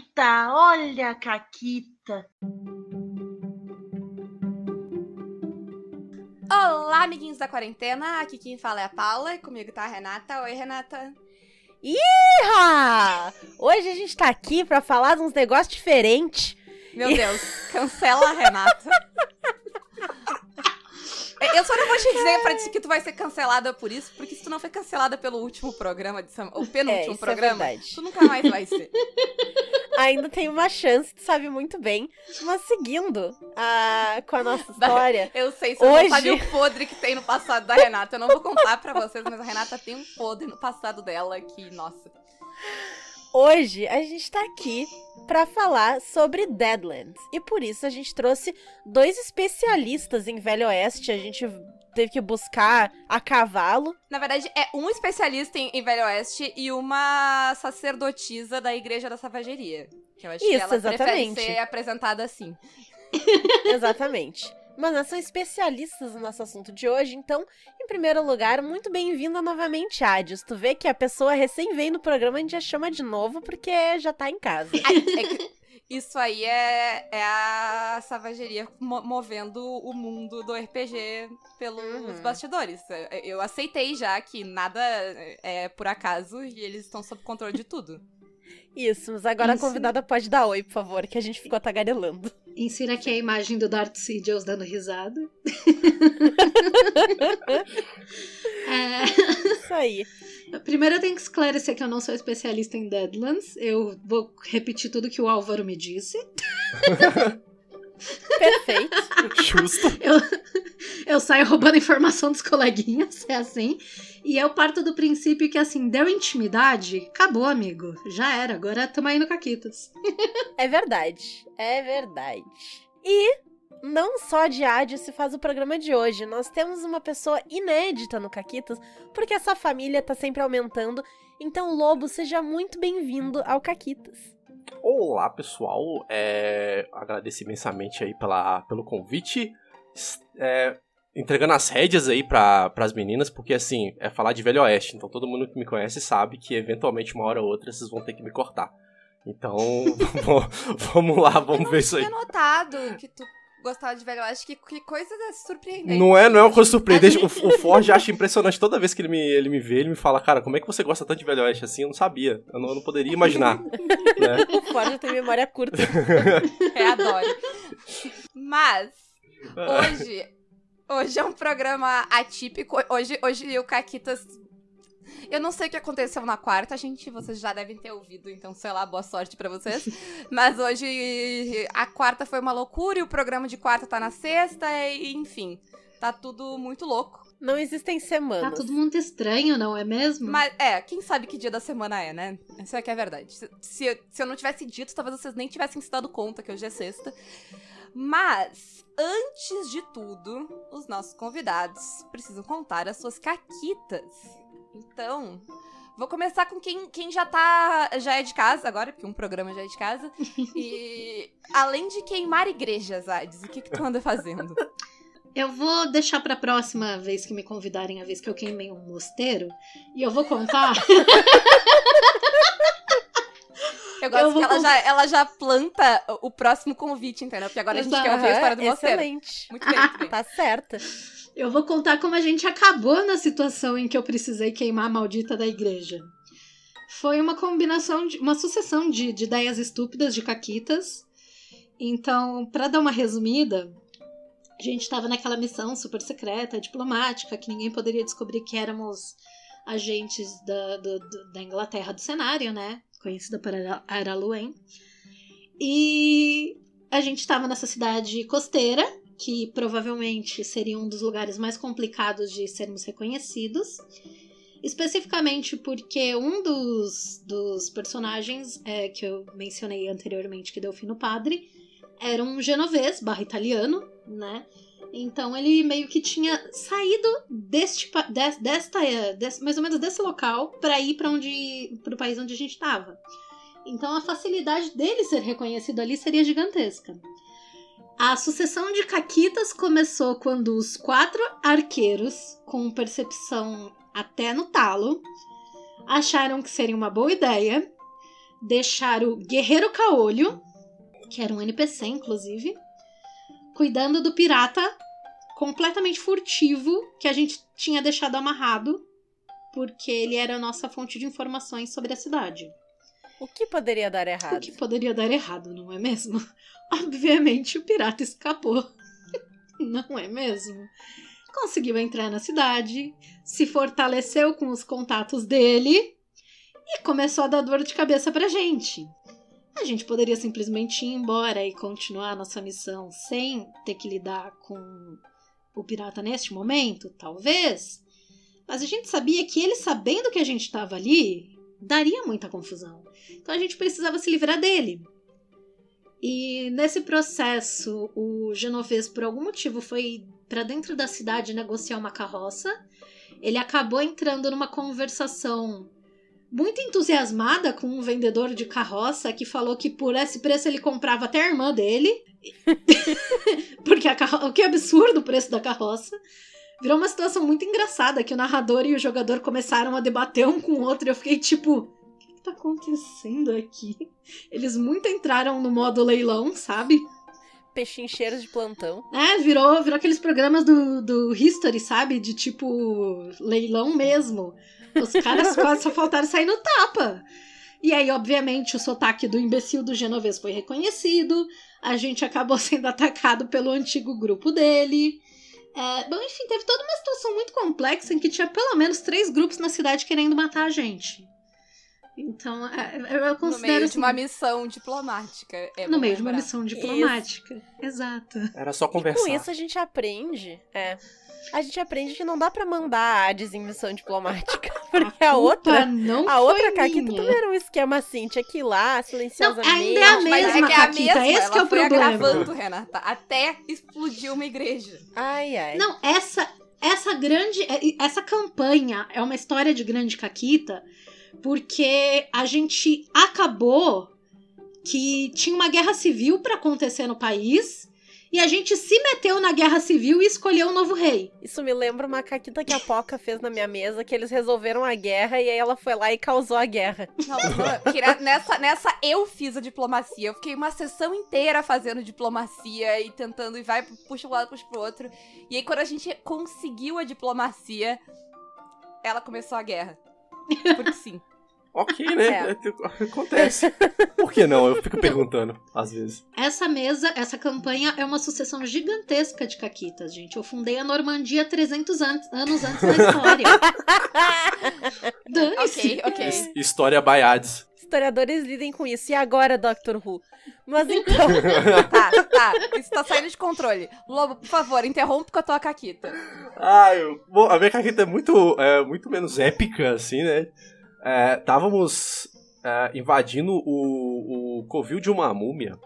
Caquita, olha a Caquita. Olá, amiguinhos da quarentena. Aqui quem fala é a Paula e comigo tá a Renata. Oi, Renata. Iha! Hoje a gente tá aqui pra falar de uns negócios diferentes. Meu Deus, cancela a Renata. Eu só não vou te dizer pra ti que tu vai ser cancelada por isso, porque se tu não foi cancelada pelo último programa de semana, o penúltimo É, isso é programa, verdade. tu nunca mais vai ser. Ainda tem uma chance, tu sabe muito bem. Mas seguindo a, com a nossa história, Eu sei, você não Hoje- sabe o podre que tem no passado da Renata. Eu não vou contar pra vocês, mas a Renata tem um podre no passado dela que, nossa. hoje a gente tá aqui pra falar sobre Deadlands. E por isso a gente trouxe dois especialistas em Velho Oeste. A gente teve que buscar a cavalo. Na verdade, é um especialista em, em Velho Oeste e uma sacerdotisa da Igreja da Savageria. Que eu acho que Isso, ela exatamente. prefere ser apresentada assim. Exatamente. Mas nós somos especialistas no nosso assunto de hoje, então, em primeiro lugar, muito bem-vinda novamente, Adios. Tu vê que a pessoa recém veio no programa, a gente já chama de novo porque já tá em casa. Ai, é que isso aí é, é a Savageria mo- movendo o mundo do RPG pelos Uhum. bastidores. Eu- Eu aceitei já que nada é por acaso e eles estão sob controle de tudo. Isso, mas agora Isso. a convidada pode dar oi, por favor, que a gente ficou tagarelando. Insira aqui a imagem do Darth Sidious dando risada. É, Isso aí. Primeiro eu tenho que esclarecer que eu não sou especialista em Deadlands. Eu vou repetir tudo que o Álvaro me disse. Perfeito. Justo. Eu saio roubando informação dos coleguinhas, é assim. E eu parto do princípio que, assim, deu intimidade, acabou, amigo. Já era, agora tamo aí no Caquitas. É verdade. É verdade. E não só de Adios se faz o programa de hoje. Nós temos uma pessoa inédita no Caquitas, porque essa família tá sempre aumentando. Então, Lobo, seja muito bem-vindo ao Caquitas. Olá, pessoal. É, agradeço imensamente aí pela, pelo convite. É, entregando as rédeas aí para as meninas, porque assim, é falar de Velho Oeste. Então todo mundo que me conhece sabe que eventualmente uma hora ou outra vocês vão ter que me cortar. Então, vamos- vamos lá, vamos ver isso aí. tinha notado que tu gostava de Velho Oeste. Que, que coisa surpreendente. Não é, não é uma coisa surpreendente. O, o Forge acha impressionante. Toda vez que ele me, ele me vê, ele me fala, cara, como é que você gosta tanto de Velho Oeste assim? Eu não sabia. Eu não, eu não poderia imaginar. né? O Ford tem memória curta. É, adoro. Mas, hoje, hoje é um programa atípico. Hoje, hoje o Caquitas. Eu não sei o que aconteceu na quarta, gente. Vocês já devem ter ouvido, então, sei lá, boa sorte pra vocês. Mas hoje a quarta foi uma loucura e o programa de quarta tá na sexta, e enfim. Tá tudo muito louco. Não existem Tá semanas. tudo muito estranho, não é mesmo? Mas, é, quem sabe que dia da semana é, né? Isso é que é verdade. Se, se, eu- se eu não tivesse dito, talvez vocês nem tivessem se dado conta que hoje é sexta. Mas, antes de tudo, os nossos convidados precisam contar as suas caquitas. Então, vou começar com quem, quem já tá. já é de casa agora, porque um programa já é de casa. E além de queimar igrejas, Ades, o que, que tu anda fazendo? Eu vou deixar pra próxima vez que me convidarem a vez que eu queimei um mosteiro. E eu vou contar. Eu gosto Eu que ela con- já, ela já planta o próximo convite, entendeu? Porque agora a gente Exato. quer ouvir a história do mosteiro. Excelente. Muito bem, muito bem. Tá certa. Eu vou contar como a gente acabou na situação em que eu precisei queimar a maldita da igreja. Foi uma combinação, de, uma sucessão de, de ideias estúpidas de caquitas. Então, pra dar uma resumida, a gente estava naquela missão super secreta, diplomática, que ninguém poderia descobrir que éramos agentes da, do- da Inglaterra do cenário, né? Conhecida por Ara- Araluen. E a gente estava nessa cidade costeira, que provavelmente seria um dos lugares mais complicados de sermos reconhecidos. Especificamente porque um dos, dos personagens é, que eu mencionei anteriormente, que deu fim no padre, era um genovês barra italiano, né? Então ele meio que tinha saído deste, desta, des- mais ou menos desse local para ir para onde, para o país onde a gente estava. Então a facilidade dele ser reconhecido ali seria gigantesca. A sucessão de caquitas começou quando os quatro arqueiros, com percepção até no talo, acharam que seria uma boa ideia deixar o Guerreiro Caolho, que era um NPC, inclusive, cuidando do pirata completamente furtivo que a gente tinha deixado amarrado, porque ele era a nossa fonte de informações sobre a cidade. O que poderia dar O errado? que poderia dar errado, não é mesmo? Obviamente o pirata escapou. não é mesmo? Conseguiu entrar na cidade, se fortaleceu com os contatos dele e começou a dar dor de cabeça pra gente. A gente poderia simplesmente ir embora e continuar nossa missão sem ter que lidar com o pirata neste momento? Talvez. Mas a gente sabia que ele, sabendo que a gente estava ali, daria muita confusão. Então a gente precisava se livrar dele. E nesse processo, o Genovês, por algum motivo, foi para dentro da cidade negociar uma carroça. Ele acabou entrando numa conversação muito entusiasmada com um vendedor de carroça que falou que por esse preço ele comprava até a irmã dele. Porque a carro... o que absurdo o preço da carroça. Virou uma situação muito engraçada que o narrador e o jogador começaram a debater um com o outro e eu fiquei tipo, que, que tá acontecendo aqui? Eles muito entraram no modo leilão, sabe? Pechincheiros de plantão. É, virou, virou aqueles programas do, do History, sabe? De tipo leilão mesmo. Os caras quase só faltaram sair no tapa. E aí, obviamente, o sotaque do imbecil do genovês foi reconhecido. A gente acabou sendo atacado pelo antigo grupo dele. É, bom, enfim, teve toda uma situação muito complexa em que tinha pelo menos três grupos na cidade querendo matar a gente. Então, é, eu No considero. meio assim, de uma missão diplomática. é no meio de uma lembrar. missão diplomática. Exato. Era só E conversar. com isso a gente aprende. É. A gente aprende que não dá pra mandar a Hades em missão diplomática. Porque a, culpa outra. não A outra Caquita também era um esquema assim, tinha que ir lá, silenciosamente. ainda é a Mas mesma é que é a Caquita, mesma, esse que é o problema. agravando, Renata, até explodir uma igreja. Ai, ai. Não, essa essa grande é- essa campanha é uma história de grande caquita porque a gente acabou que tinha uma guerra civil pra acontecer no país e a gente se meteu na guerra civil e escolheu um novo rei. Isso me lembra uma caquita que a Poca fez na minha mesa, que eles resolveram a guerra e aí ela foi lá e causou a guerra. Não, nessa, nessa eu fiz a diplomacia. Eu fiquei uma sessão inteira fazendo diplomacia e tentando e vai, puxa um lado, puxa pro outro. E aí, quando a gente conseguiu a diplomacia, ela começou a guerra. Porque sim. Ok, né? É. É, Acontece. Por que não? Eu fico perguntando, às vezes. Essa mesa, essa campanha é uma sucessão gigantesca de caquitas, gente. Eu fundei a Normandia 300 an- anos antes da história. Dane-se. Ok, ok. His- História Baiades. Historiadores lidem com isso. E agora, Doctor Who? Mas então. Tá, tá. Isso tá saindo de controle. Lobo, por favor, interrompe com a tua caquita. Ah, eu, bom, a minha caqueta é muito, é, muito menos épica, assim, né? É, Estávamos é, invadindo o, o covil de uma múmia.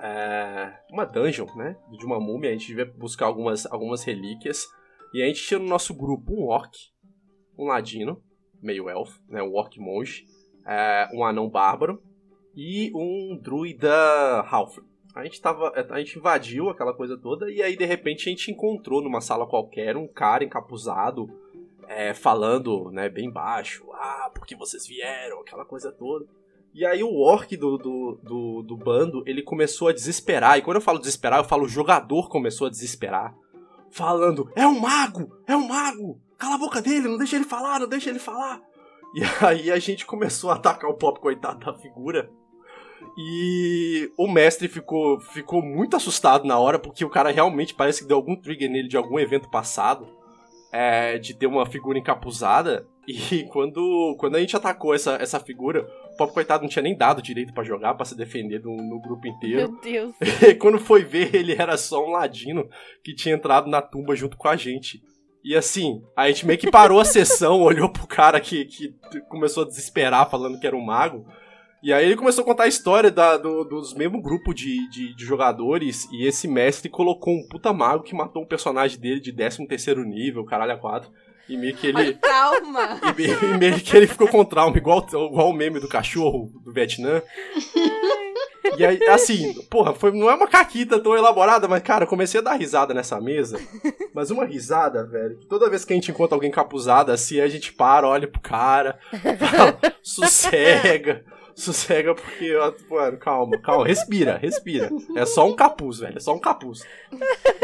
É, uma dungeon, né? De uma múmia. A gente devia buscar algumas, algumas relíquias. E a gente tinha no nosso grupo um orc, um ladino, meio elfo, né? Um orc monge, é, um anão bárbaro e um druida halfling. A gente tava. A gente invadiu aquela coisa toda e aí, de repente, a gente encontrou numa sala qualquer um cara encapuzado, é, falando, né, bem baixo, ah, porque vocês vieram, aquela coisa toda. E aí o orc do, do, do, do bando, ele começou a desesperar. E quando eu falo desesperar, eu falo o jogador começou a desesperar. Falando, é um mago! É um mago! Cala a boca dele, não deixa ele falar, não deixa ele falar! E aí a gente começou a atacar o pop coitado da figura. E o mestre ficou, ficou muito assustado na hora, porque o cara realmente parece que deu algum trigger nele de algum evento passado. é, de ter uma figura encapuzada. E quando, quando a gente atacou essa, essa figura, o Pop Coitado não tinha nem dado direito pra jogar, pra se defender no, no grupo inteiro. Meu Deus. E quando foi ver, ele era só um ladino que tinha entrado na tumba junto com a gente. E assim, a gente meio que parou a sessão, olhou pro cara que, que começou a desesperar falando que era um mago. E aí ele começou a contar a história da- do- dos mesmo grupo de, de, de jogadores. E esse mestre colocou um puta mago que matou um personagem dele de 13 terceiro nível, caralho a quatro. E meio que Olha ele. o trauma. E meio, e meio que ele ficou com trauma, igual, igual o meme do cachorro do Vietnã. E aí, assim, porra, foi, não é uma caquita tão elaborada, mas, cara, eu comecei a dar risada nessa mesa. Mas uma risada, velho, que toda vez que a gente encontra alguém capuzado, assim, a gente para, olha pro cara, fala, sossega, sossega porque, ó, mano, calma, calma, respira, respira. É só um capuz, velho, é só um capuz.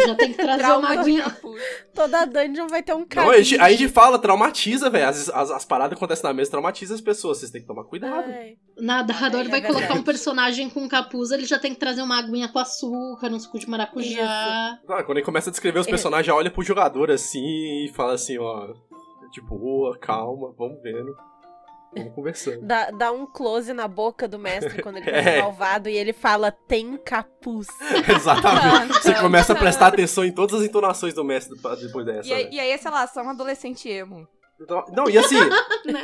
Já tem que trazer uma Trauma de aguinha. capuz. Toda dungeon vai ter um Não, cabide. a, gente, a gente fala, traumatiza, velho. As, as, as paradas que acontecem na mesa traumatiza as pessoas, vocês têm que tomar cuidado. Ai. Narrador É vai colocar verdade. um personagem com capuz, ele já tem que trazer uma aguinha com açúcar, um suco de maracujá. Ah, quando ele começa a descrever os É. personagens, já olha pro jogador assim e fala assim, ó. Tipo, boa, calma, vamos vendo. Vamos conversando. Dá, dá um close na boca do mestre quando ele É. é malvado e ele fala, tem capuz. Exatamente. Você começa a prestar atenção em todas as entonações do mestre depois dessa. E, aí- né? e aí, sei lá, só um adolescente emo. Então- Não, e assim,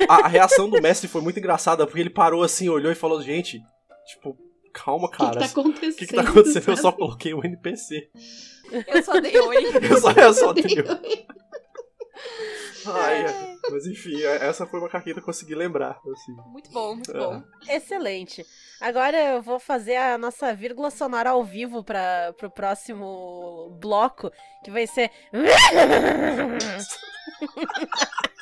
a, a reação do mestre foi muito engraçada, porque ele parou assim, olhou e falou, gente, tipo, calma, O que, cara. que tá acontecendo? O que, que tá acontecendo? Eu só sabe? coloquei o NPC. Eu só dei oi. Eu só, eu só dei. Ai, é. mas enfim, essa foi uma caqueta que eu consegui lembrar. Assim. Muito bom, muito É. bom. Excelente. Agora eu vou fazer a nossa vírgula sonora ao vivo para pro próximo bloco, que vai ser.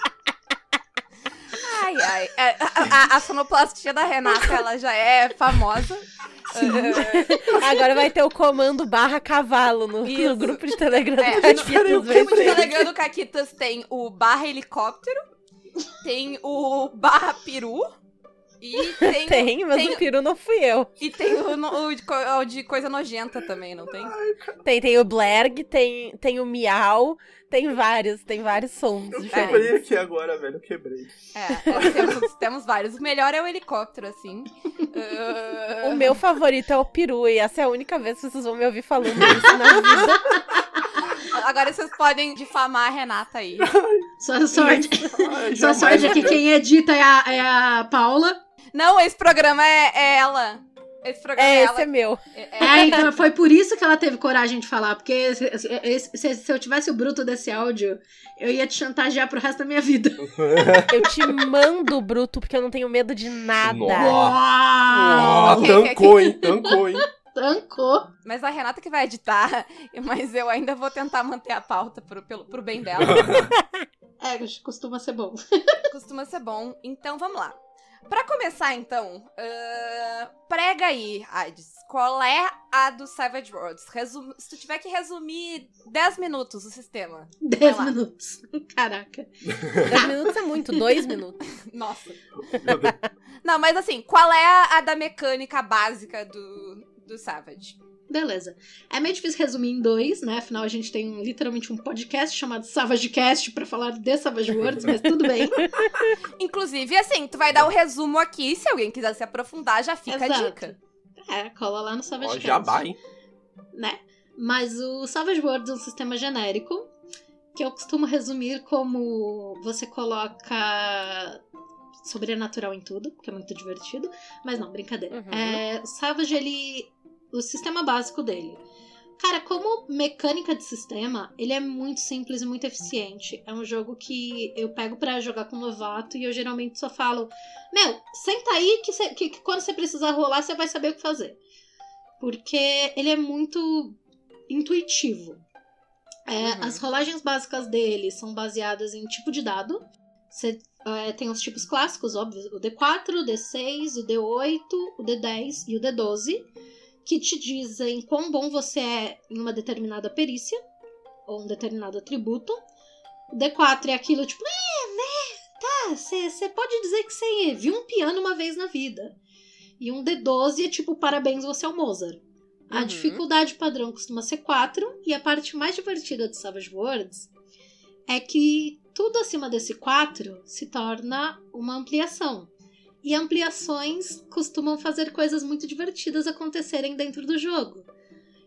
Ai, ai. É, a, a- a sonoplastia da Renata, ela já é famosa. É, Agora vai ter o comando barra cavalo no, no grupo de Telegram É, do Caquitas, no grupo de. Telegram do Caquitas tem o barra helicóptero, tem o barra peru e tem, Tem, mas tem- o peru não fui eu. e tem o, no- o de, o de coisa nojenta também, não tem? Tem, tem o Blerg, tem, tem o Miau, tem vários, tem vários sons Eu diferentes. quebrei aqui agora, velho, eu quebrei. É, é, temos, temos vários. O melhor é o helicóptero, assim. Uh, O meu favorito é o peru, e essa é a única vez que vocês vão me ouvir falando isso na vida. Agora vocês podem difamar a Renata aí. Sua sorte. Sua sorte é que quem edita é a, é a Paula. Não, esse programa é, é ela. Esse programa é, É, ela. esse é meu. É- é- É, então foi por isso que ela teve coragem de falar. Porque se, se- se- se eu tivesse o bruto desse áudio, eu ia te chantagear pro resto da minha vida. Eu te mando, Bruto, porque eu não tenho medo de nada. Nossa. Uau! Ah, tancou, hein? Tancou, hein? Tancou. Mas a Renata que vai editar, mas eu ainda vou tentar manter a pauta pro, pelo, pro bem dela. É, costuma ser bom. Costuma ser bom. Então vamos lá. Pra começar, então, ahn, prega aí, Hades. Qual é a do Savage Worlds? Resum- Se tu tiver que resumir 10 minutos o sistema. 10 lá. minutos. Caraca. 10 minutos é muito, dois minutos. Nossa. Não, mas assim, qual é a, a da mecânica básica do, do Savage? Beleza. É meio difícil resumir em dois, né? Afinal, a gente tem um- literalmente um podcast chamado SavageCast pra falar de Savage Worlds, mas tudo bem. Inclusive, assim, tu vai dar o resumo aqui. Se alguém quiser se aprofundar, já fica a Exato. dica. É, cola lá no Ó, SavageCast. jabá, hein? né? Mas o Savage Worlds é um sistema genérico que eu costumo resumir como você coloca sobrenatural em tudo, que é muito divertido, mas não, brincadeira. Uhum. É, o Savage, ele. O sistema básico dele. Cara, como mecânica de sistema, ele é muito simples e muito eficiente. É um jogo que eu pego pra jogar com novato e eu geralmente só falo: Meu, senta aí que, cê- que- que quando você precisar rolar, você vai saber o que fazer. Porque ele é muito intuitivo. É, Uhum. As rolagens básicas dele são baseadas em tipo de dado. Você é, tem os tipos clássicos, óbvio: o D4, o D6, o D8, o D10 e o D12, que te dizem quão bom você é em uma determinada perícia ou um determinado atributo. O D4 é aquilo tipo, é, né? Tá, você pode dizer que você viu um piano uma vez na vida. E um D12 é tipo, parabéns, você é o Mozart. A Uhum. dificuldade padrão costuma ser 4, e a parte mais divertida de Savage Worlds é que tudo acima desse 4 se torna uma ampliação. E ampliações costumam fazer coisas muito divertidas acontecerem dentro do jogo.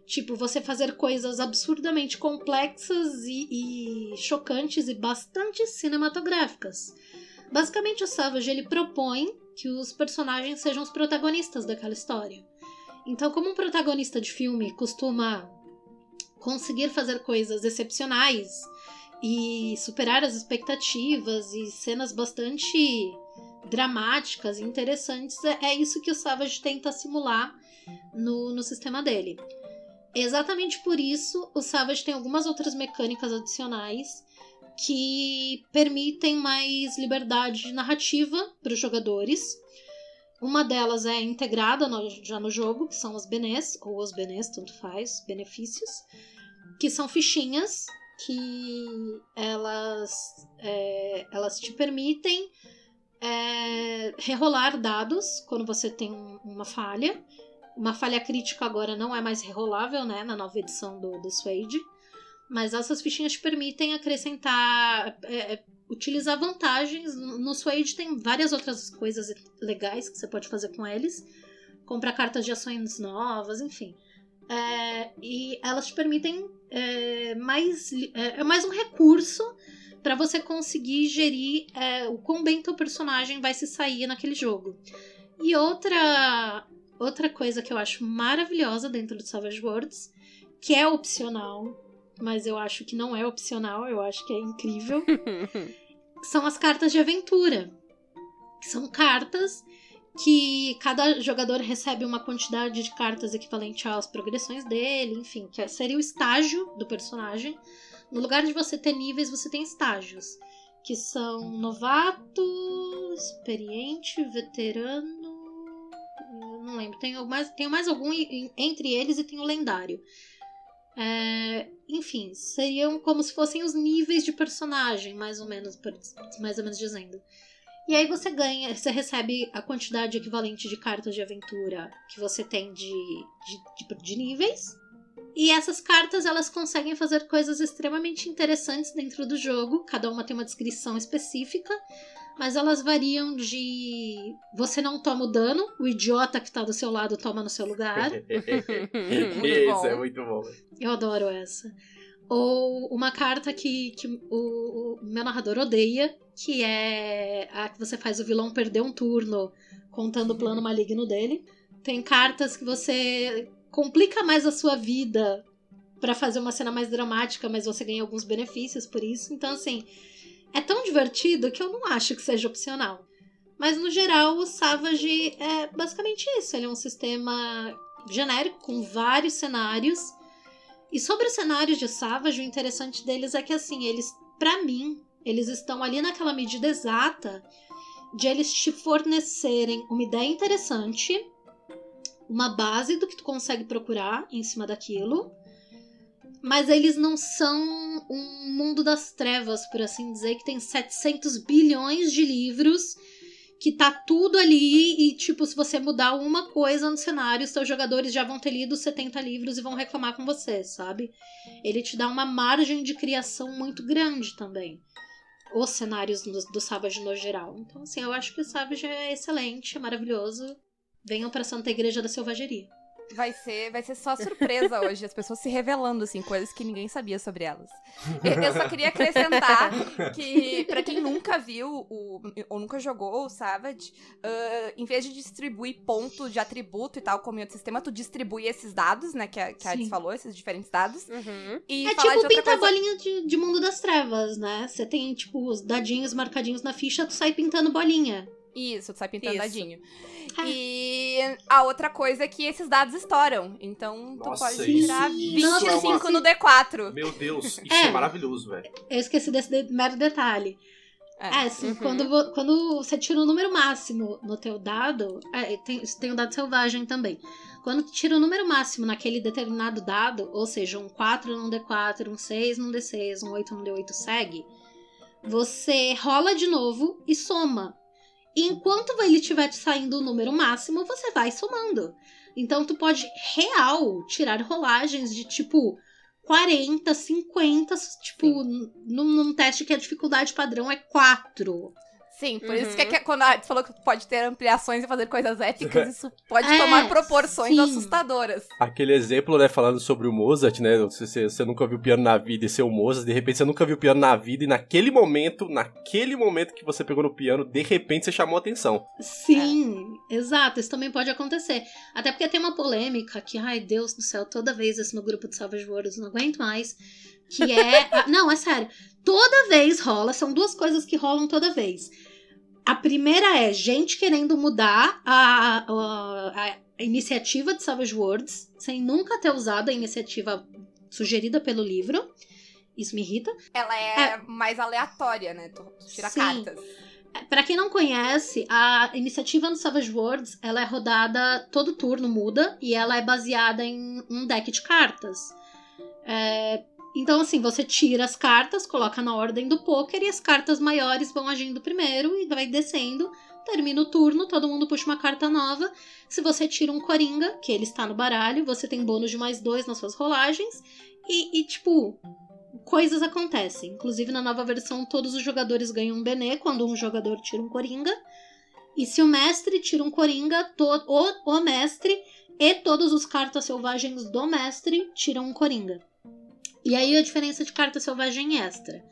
Tipo, você fazer coisas absurdamente complexas e, e chocantes e bastante cinematográficas. Basicamente, o Savage ele propõe que os personagens sejam os protagonistas daquela história. Então, como um protagonista de filme costuma conseguir fazer coisas excepcionais e superar as expectativas e cenas bastante dramáticas e interessantes, é, é isso que o Savage tenta simular no, no sistema dele. Exatamente por isso, o Savage tem algumas outras mecânicas adicionais que permitem mais liberdade narrativa para os jogadores. Uma delas é integrada no- já no jogo, que são os benês, ou os benês, tanto faz, benefícios, que são fichinhas que elas, é, elas te permitem é, rerolar dados quando você tem um- uma falha. Uma falha crítica agora não é mais rerolável, né, na nova edição do, do Suede. Mas essas fichinhas te permitem acrescentar, é, é, utilizar vantagens. No Suede tem várias outras coisas legais que você pode fazer com eles. Comprar cartas de ações novas, enfim. É, e elas te permitem é, mais. É, é mais um recurso para você conseguir gerir é, o quão bem teu personagem vai se sair naquele jogo. E outra, outra coisa que eu acho maravilhosa dentro do Savage Worlds, que é opcional, mas eu acho que não é opcional, eu acho que é incrível, são as cartas de aventura. São cartas que cada jogador recebe uma quantidade de cartas equivalente às progressões dele, enfim, que seria o estágio do personagem. No lugar de você ter níveis, você tem estágios, que são novato, experiente, veterano. Não lembro, tem mais, tem mais algum entre eles e tem o lendário. É, enfim, seriam como se fossem os níveis de personagem, mais ou menos, mais ou menos dizendo. E aí você ganha, você recebe a quantidade equivalente de cartas de aventura que você tem de, de, de, de níveis. E essas cartas elas conseguem fazer coisas extremamente interessantes dentro do jogo. Cada uma tem uma descrição específica, mas elas variam de você não toma o dano, o idiota que tá do seu lado toma no seu lugar. Muito Isso bom. é muito bom. Eu adoro essa. Ou uma carta que, que o, o meu narrador odeia, que é a que você faz o vilão perder um turno contando o plano maligno dele. Tem cartas que você complica mais a sua vida pra fazer uma cena mais dramática, mas você ganha alguns benefícios por isso. Então, assim, é tão divertido que eu não acho que seja opcional. Mas no geral, o Savage é basicamente isso. Ele é um sistema genérico com vários cenários. E sobre os cenários de Savage, o interessante deles é que assim, eles, pra mim, eles estão ali naquela medida exata de eles te fornecerem uma ideia interessante, uma base do que tu consegue procurar em cima daquilo, mas eles não são um mundo das trevas, por assim dizer, que tem 700 bilhões de livros, que tá tudo ali e, tipo, se você mudar uma coisa no cenário, seus jogadores já vão ter lido 70 livros e vão reclamar com você, sabe? Ele te dá uma margem de criação muito grande também. Os cenários do, Savage no geral. Então, assim, eu acho que o Savage é excelente, é maravilhoso. Venham pra Santa Igreja da Selvageria. Vai ser, vai ser só surpresa hoje, as pessoas se revelando, assim, coisas que ninguém sabia sobre elas. Eu, só queria acrescentar que, pra quem nunca viu o, ou nunca jogou o Savage, ah, em vez de distribuir ponto de atributo e tal, como em outro sistema, tu distribui esses dados, né, que a, que a Alice falou, esses diferentes dados. Uhum. E É tipo outra pintar coisa... bolinha de, de mundo das trevas, né? Você tem, tipo, os dadinhos marcadinhos na ficha, tu sai pintando bolinha. Isso, tu sai pintando Isso. dadinho. Ah. E a outra coisa é que esses dados estouram. Então tu Nossa, pode isso- tirar isso 25 é uma- no D4. Meu Deus, isso É. é, maravilhoso, velho. Eu esqueci desse de- mero detalhe. É. É, assim, Uhum. quando, quando você tira o número máximo no teu dado, é, tem, tem o dado selvagem também. Quando tu tira o número máximo naquele determinado dado, ou seja, um 4 num D4, um 6 num D6, um 8 num D8 segue, você rola de novo e soma. E enquanto ele estiver te saindo o número máximo, você vai somando. Então tu pode real tirar rolagens de tipo 40, 50, tipo, num, num teste que a dificuldade padrão é 4. Sim, por Uhum. isso que, que quando a falou que pode ter ampliações e fazer coisas épicas, isso pode É, tomar proporções sim. assustadoras. Aquele exemplo, né, falando sobre o Mozart, né? Você, você nunca viu piano na vida e ser o Mozart, de repente você nunca viu piano na vida e naquele momento, naquele momento que você pegou no piano, de repente você chamou a atenção. Sim, exato, isso também pode acontecer. Até porque tem uma polêmica que, ai Deus do céu, toda vez isso no grupo de Savage Worlds, não aguento mais. Que é. ah, não, é sério. Toda vez rola, são duas coisas que rolam toda vez. A primeira é gente querendo mudar a, a, a iniciativa de Savage Worlds, sem nunca ter usado a iniciativa sugerida pelo livro. Isso me irrita. Ela é, mais aleatória, né? Tu, tu tira Sim. cartas. Pra quem não conhece, a iniciativa no Savage Worlds, ela é rodada todo turno, muda, e ela é baseada em um deck de cartas. É, então, assim, você tira as cartas, coloca na ordem do poker e as cartas maiores vão agindo primeiro e vai descendo. Termina o turno, todo mundo puxa uma carta nova. Se você tira um Coringa, que ele está no baralho, você tem bônus de mais dois nas suas rolagens. E, e, tipo, coisas acontecem. Inclusive, na nova versão, todos os jogadores ganham um Benê quando um jogador tira um Coringa. E se o mestre tira um Coringa, o mestre e todos os cartas selvagens do mestre tiram um Coringa. E aí a diferença de carta selvagem extra.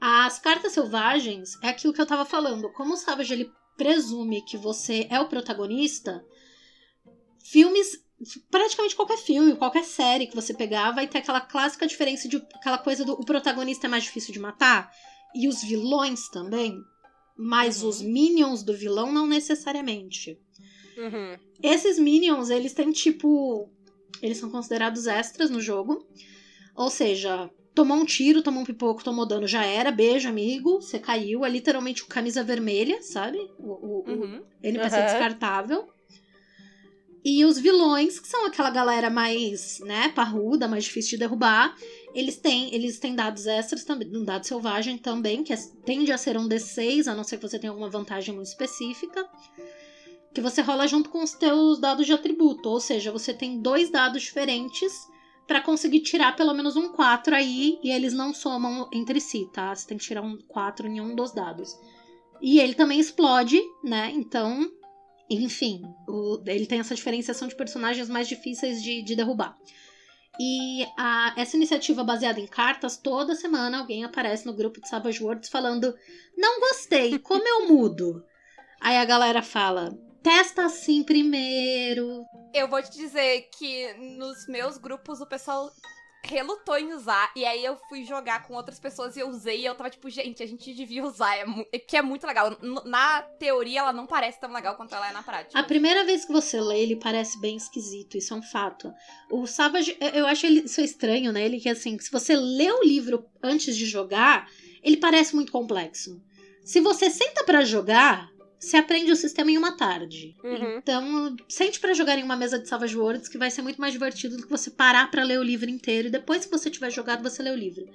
As cartas selvagens é aquilo que eu tava falando. Como o Savage ele presume que você é o protagonista, filmes. Praticamente qualquer filme, qualquer série que você pegar, vai ter aquela clássica diferença de aquela coisa do o protagonista é mais difícil de matar e os vilões também, mas Uhum. os minions do vilão não necessariamente. Uhum. Esses minions, eles têm tipo. Eles são considerados extras no jogo. Ou seja, tomou um tiro, tomou um pipoco, tomou dano, já era, beijo, amigo. Você caiu. É literalmente o camisa vermelha, sabe? O, o, o Uhum. NPC Aham. descartável. E os vilões, que são aquela galera mais, né, parruda, mais difícil de derrubar, eles têm, eles têm dados extras também, um dado selvagem também, que é- tende a ser um D6, a não ser que você tenha alguma vantagem muito específica. Que você rola junto com os teus dados de atributo, ou seja, você tem dois dados diferentes pra conseguir tirar pelo menos um 4 aí, e eles não somam entre si, tá? Você tem que tirar um 4 em um dos dados. E ele também explode, né? Então, enfim, o- ele tem essa diferenciação de personagens mais difíceis de, de derrubar. E a- essa iniciativa baseada em cartas, toda semana alguém aparece no grupo de Savage Worlds falando: Não gostei, como eu mudo? Aí a galera fala: Testa assim primeiro. Eu vou te dizer que nos meus grupos o pessoal relutou em usar. E aí eu fui jogar com outras pessoas e eu usei. E eu tava tipo, gente, a gente devia usar. É mu- que é muito legal. Na teoria ela não parece tão legal quanto ela é na prática. A primeira vez que você lê, ele parece bem esquisito, isso é um fato. O Savage, eu- acho ele, isso é estranho, né? Ele que assim, se você lê o livro antes de jogar, ele parece muito complexo. Se você senta pra jogar, você aprende o sistema em uma tarde. Uhum. Então, sente pra jogar em uma mesa de Savage Worlds que vai ser muito mais divertido do que você parar pra ler o livro inteiro e depois que você tiver jogado você lê o livro.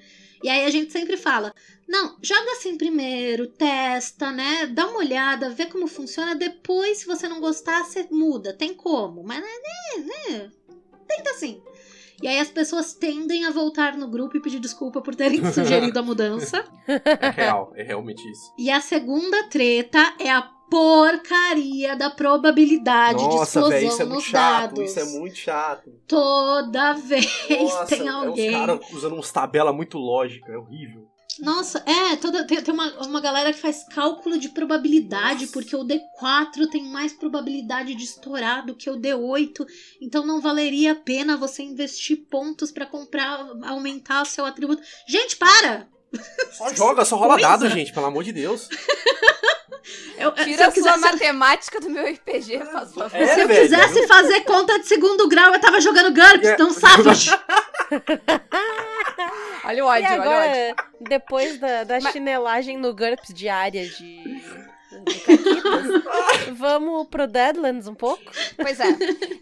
E aí a gente sempre fala: "Não, joga assim primeiro, testa, né? Dá uma olhada, vê como funciona, depois se você não gostar, você muda, tem como". Mas né, né? Tenta assim. E aí as pessoas tendem a voltar no grupo e pedir desculpa por terem sugerido a mudança. É real, é realmente isso. E a segunda treta é a porcaria da probabilidade de Nossa, explosão velho, isso é muito chato. dados. Isso é muito chato. Toda vez Nossa, tem é alguém. Os caras usando uns tabela muito lógica, é horrível. Nossa, é, toda, tem, tem uma, uma galera que faz cálculo de probabilidade, Nossa. porque o D4 tem mais probabilidade de estourar do que o D8, então não valeria a pena você investir pontos pra comprar, aumentar o seu atributo. Gente, para! Só joga, só rola Coisa. dado, gente, pelo amor de Deus. Eu, Tira eu a sua quisesse, matemática do meu RPG, por favor. É, se eu velho. quisesse fazer conta de segundo grau, eu tava jogando GURPS, É. não Savage. Olha o E ódio, olha o ódio. agora, depois da, da Mas- chinelagem no GURPS diária de, Caquitas, vamos pro Deadlands um pouco? Pois é.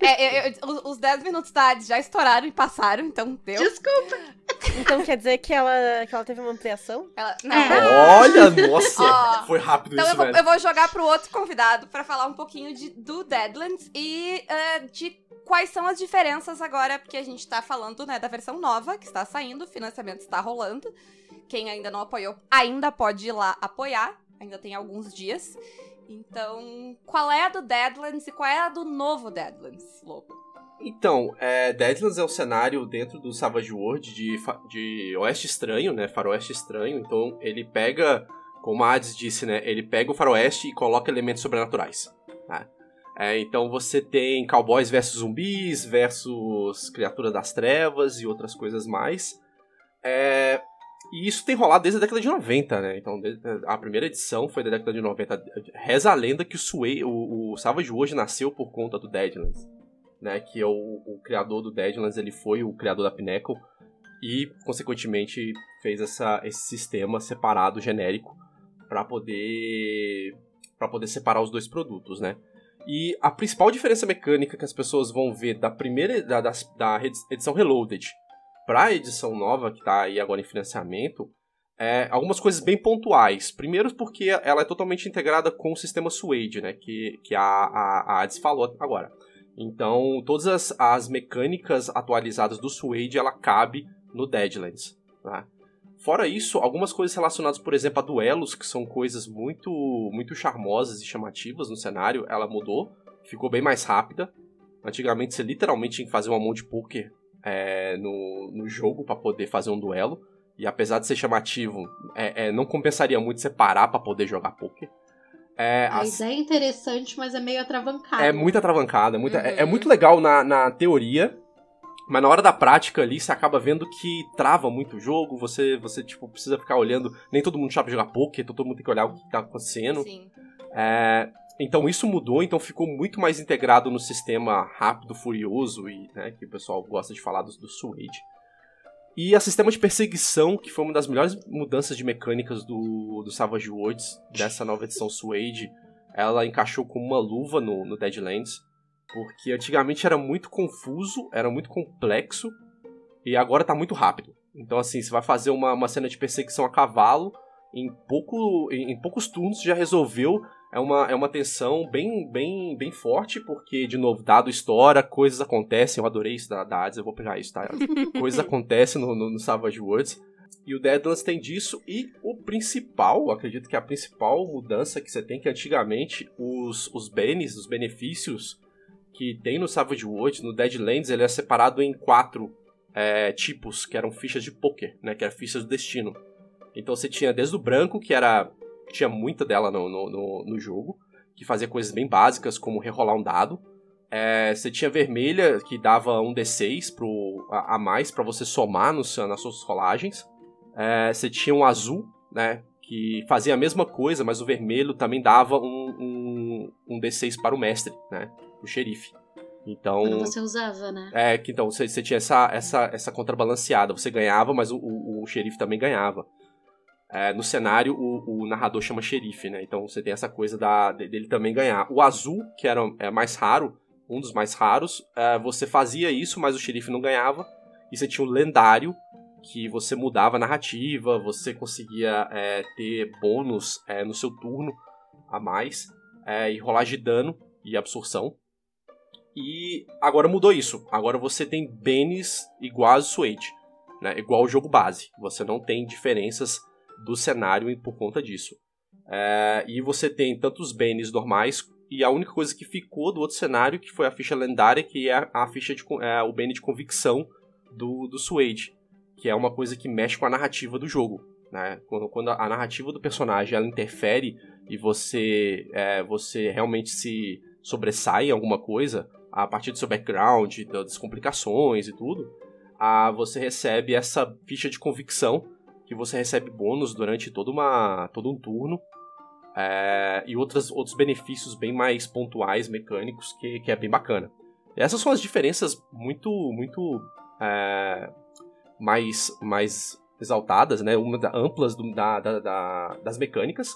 É, eu- eu- os- os 10 minutos da Hades já estouraram e passaram, então deu. Desculpa. Então quer dizer que ela, que ela teve uma ampliação? Ela- não. É. Olha, nossa, Ó, foi rápido Então isso, eu vou, velho. eu vou jogar pro outro convidado pra falar um pouquinho de, do Deadlands e eh, de quais são as diferenças agora, porque a gente tá falando, né, da versão nova que está saindo, o financiamento está rolando. Quem ainda não apoiou, ainda pode ir lá apoiar, ainda tem alguns dias. Então, qual é a do Deadlands e qual é a do novo Deadlands, Lobo? Então, é, Deadlands é um cenário dentro do Savage World de, de Oeste Estranho, né? Faroeste Estranho. Então, ele pega, como a Hades disse, né? Ele pega o Faroeste e coloca elementos sobrenaturais. Tá? É, então, você tem cowboys versus zumbis, versus criaturas das trevas e outras coisas mais. É, e isso tem rolado desde a década de 90, né? Então, a primeira edição foi da década de 90. Reza a lenda que o, Sway, o, o Savage World nasceu por conta do Deadlands né, que é o, o criador do Deadlands, ele foi o criador da Pinnacle e, consequentemente, fez essa, esse sistema separado, genérico, para poder para poder separar os dois produtos, né? E a principal diferença mecânica que as pessoas vão ver da primeira da, da, da edição Reloaded para a edição nova que está aí agora em financiamento é algumas coisas bem pontuais. Primeiro porque ela é totalmente integrada com o sistema Suede, né? Que, que a, a, a Ades falou agora. Então, todas as, as mecânicas atualizadas do Suede, ela cabe no Deadlands. Né? Fora isso, algumas coisas relacionadas, por exemplo, a duelos, que são coisas muito, muito charmosas e chamativas no cenário, ela mudou, ficou bem mais rápida. Antigamente você literalmente tinha que fazer uma mão de poker é, no, no jogo para poder fazer um duelo. E apesar de ser chamativo, é, é, não compensaria muito você parar pra poder jogar poker. É, a as... é interessante, mas é meio atravancada. É muito atravancada. Muito, uhum. é, é, muito legal na, na teoria, mas na hora da prática ali, você acaba vendo que trava muito o jogo. Você, você tipo, precisa ficar olhando. Nem todo mundo sabe jogar poker, então todo mundo tem que olhar o que tá acontecendo. Sim. É, então isso mudou, então ficou muito mais integrado no sistema rápido, furioso e né, que o pessoal gosta de falar do, do Suede. E a sistema de perseguição, que foi uma das melhores mudanças de mecânicas do, do Savage Worlds, dessa nova edição Suede, ela encaixou como uma luva no, no Deadlands, porque antigamente era muito confuso, era muito complexo, e agora tá muito rápido. Então, assim, você vai fazer uma, uma cena de perseguição a cavalo, em, pouco, em, em poucos turnos já resolveu é uma, é uma tensão bem, bem, bem forte, porque, de novo, dado história, coisas acontecem. Eu adorei isso da, da Hades, eu vou pegar isso, tá? coisas acontecem no, no, no Savage Worlds. E o Deadlands tem disso. E o principal, acredito que a principal mudança que você tem, que antigamente os, os bens, os benefícios que tem no Savage Worlds, no Deadlands, ele é separado em quatro é, tipos, que eram fichas de poker, né? Que eram fichas do destino. Então você tinha desde o branco, que era tinha muita dela no, no, no, no jogo, que fazia coisas bem básicas, como rerolar um dado. É, você tinha vermelha, que dava um D6 pro, a, a mais para você somar no, nas suas rolagens. É, você tinha um azul, né, que fazia a mesma coisa, mas o vermelho também dava um, um, um D6 para o mestre, né, o xerife. Então, Quando você usava, né? É, que então você, você tinha essa, essa, essa contrabalanceada. Você ganhava, mas o, o, o xerife também ganhava. É, no cenário, o, o, narrador chama xerife, né? Então você tem essa coisa da, dele também ganhar. O azul, que era é, mais raro, um dos mais raros, é, você fazia isso, mas o xerife não ganhava. E você tinha o lendário, que você mudava a narrativa, você conseguia é, ter bônus é, no seu turno a mais, é, e rolar de dano e absorção. E agora mudou isso. Agora você tem Benes iguais Suede, né? igual o jogo base. Você não tem diferenças do cenário por conta disso. É, e você tem tanto os bens normais e a única coisa que ficou do outro cenário que foi a ficha lendária, que é a ficha de é, o bene de convicção do, do Suede, que é uma coisa que mexe com a narrativa do jogo. Né? Quando, quando a narrativa do personagem ela interfere e você, é, você realmente se sobressai em alguma coisa, a partir do seu background, das complicações e tudo, a, você recebe essa ficha de convicção que você recebe bônus durante todo, uma, todo um turno. É, e outras, outros benefícios bem mais pontuais, mecânicos, que, que é bem bacana. Essas são as diferenças muito, muito é, mais, mais exaltadas, né? Uma da, amplas do, da, da, da, das mecânicas.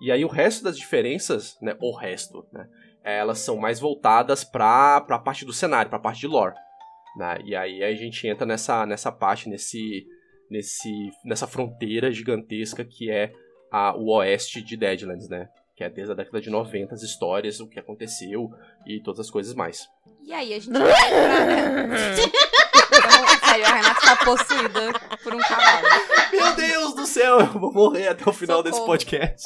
E aí o resto das diferenças, né? O resto, né? Elas são mais voltadas para a parte do cenário, para a parte de lore. Né? E aí a gente entra nessa, nessa parte, nesse nesse, nessa fronteira gigantesca que é a, o oeste de Deadlands, né? Que é desde a década de 90 as histórias, o que aconteceu e todas as coisas mais. E aí a gente vai pra... então, sério, a Renata tá possuída por um cavalo. Meu Deus do céu, eu vou morrer até o final Socorro. desse podcast.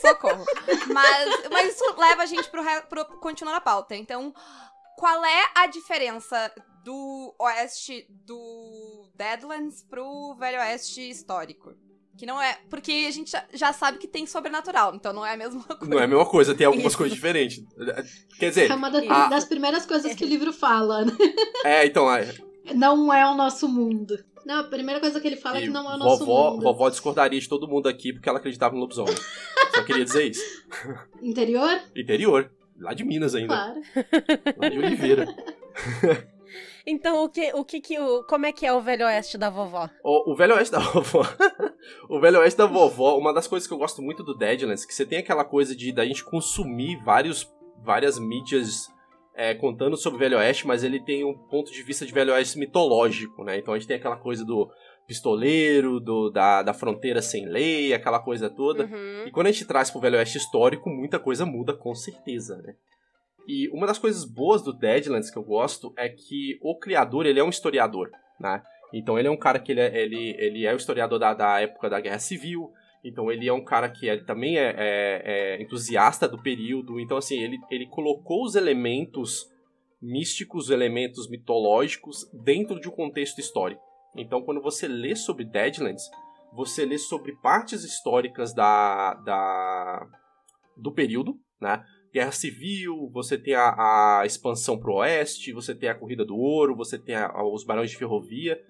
Socorro. Mas, mas isso leva a gente pro, pro continuar a pauta. Então, qual é a diferença do oeste do Deadlands pro velho oeste histórico. Que não é. Porque a gente já sabe que tem sobrenatural, então não é a mesma coisa. Não é a mesma coisa, tem algumas Isso. coisas diferentes. Quer dizer. É uma das, a... das primeiras coisas que o livro fala, né? É, então. É... Não é o nosso mundo. Não, a primeira coisa que ele fala e é que não é o nosso vovó, mundo. Vovó discordaria de todo mundo aqui porque ela acreditava no lobisomem. Só queria dizer isso. Interior? Interior. Lá de Minas ainda. Claro. Lá de Oliveira. Então, o que, o que que o, como é que é o Velho Oeste da vovó? O, o Velho Oeste da vovó. o Velho Oeste da vovó, uma das coisas que eu gosto muito do Deadlands, que você tem aquela coisa de da gente consumir vários, várias mídias é, contando sobre o Velho Oeste, mas ele tem um ponto de vista de Velho Oeste mitológico, né? Então a gente tem aquela coisa do pistoleiro, do, da, da fronteira sem lei, aquela coisa toda. Uhum. E quando a gente traz pro Velho Oeste histórico, muita coisa muda com certeza, né? E uma das coisas boas do Deadlands que eu gosto é que o criador, ele é um historiador, né? Então ele é um cara que ele é, ele, ele é o historiador da, da época da Guerra Civil, então ele é um cara que ele também é, é- é entusiasta do período, então assim, ele, ele colocou os elementos místicos, os elementos mitológicos dentro de um contexto histórico. Então quando você lê sobre Deadlands, você lê sobre partes históricas da, da do período, né? Guerra Civil, você tem a, a expansão pro oeste, você tem a Corrida do Ouro, você tem a- a- os Barões de Ferrovia.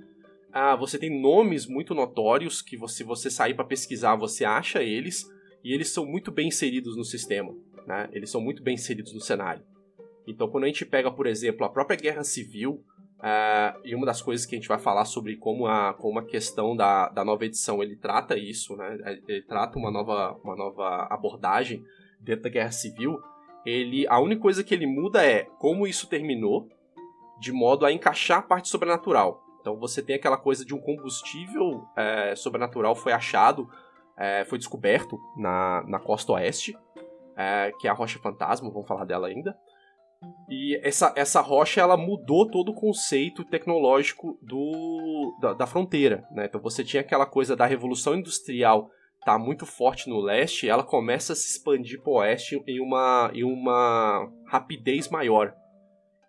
Ah, você tem nomes muito notórios que se você sair para pesquisar, você acha eles, e eles são muito bem inseridos no sistema, né? Eles são muito bem inseridos no cenário. Então, quando a gente pega, por exemplo, a própria Guerra Civil, ah, e uma das coisas que a gente vai falar sobre como a, como a questão da, da nova edição ele trata isso, né? Ele trata uma nova, uma nova abordagem dentro da Guerra Civil. Ele, a única coisa que ele muda é como isso terminou, de modo a encaixar a parte sobrenatural. Então você tem aquela coisa de um combustível é, sobrenatural foi achado, é, foi descoberto na, na costa oeste, é, que é a Rocha Fantasma, vamos falar dela ainda. E essa, essa rocha ela mudou todo o conceito tecnológico do, da, da fronteira. Né? Então você tinha aquela coisa da revolução industrial tá muito forte no leste, ela começa a se expandir para o oeste em uma, em uma rapidez maior.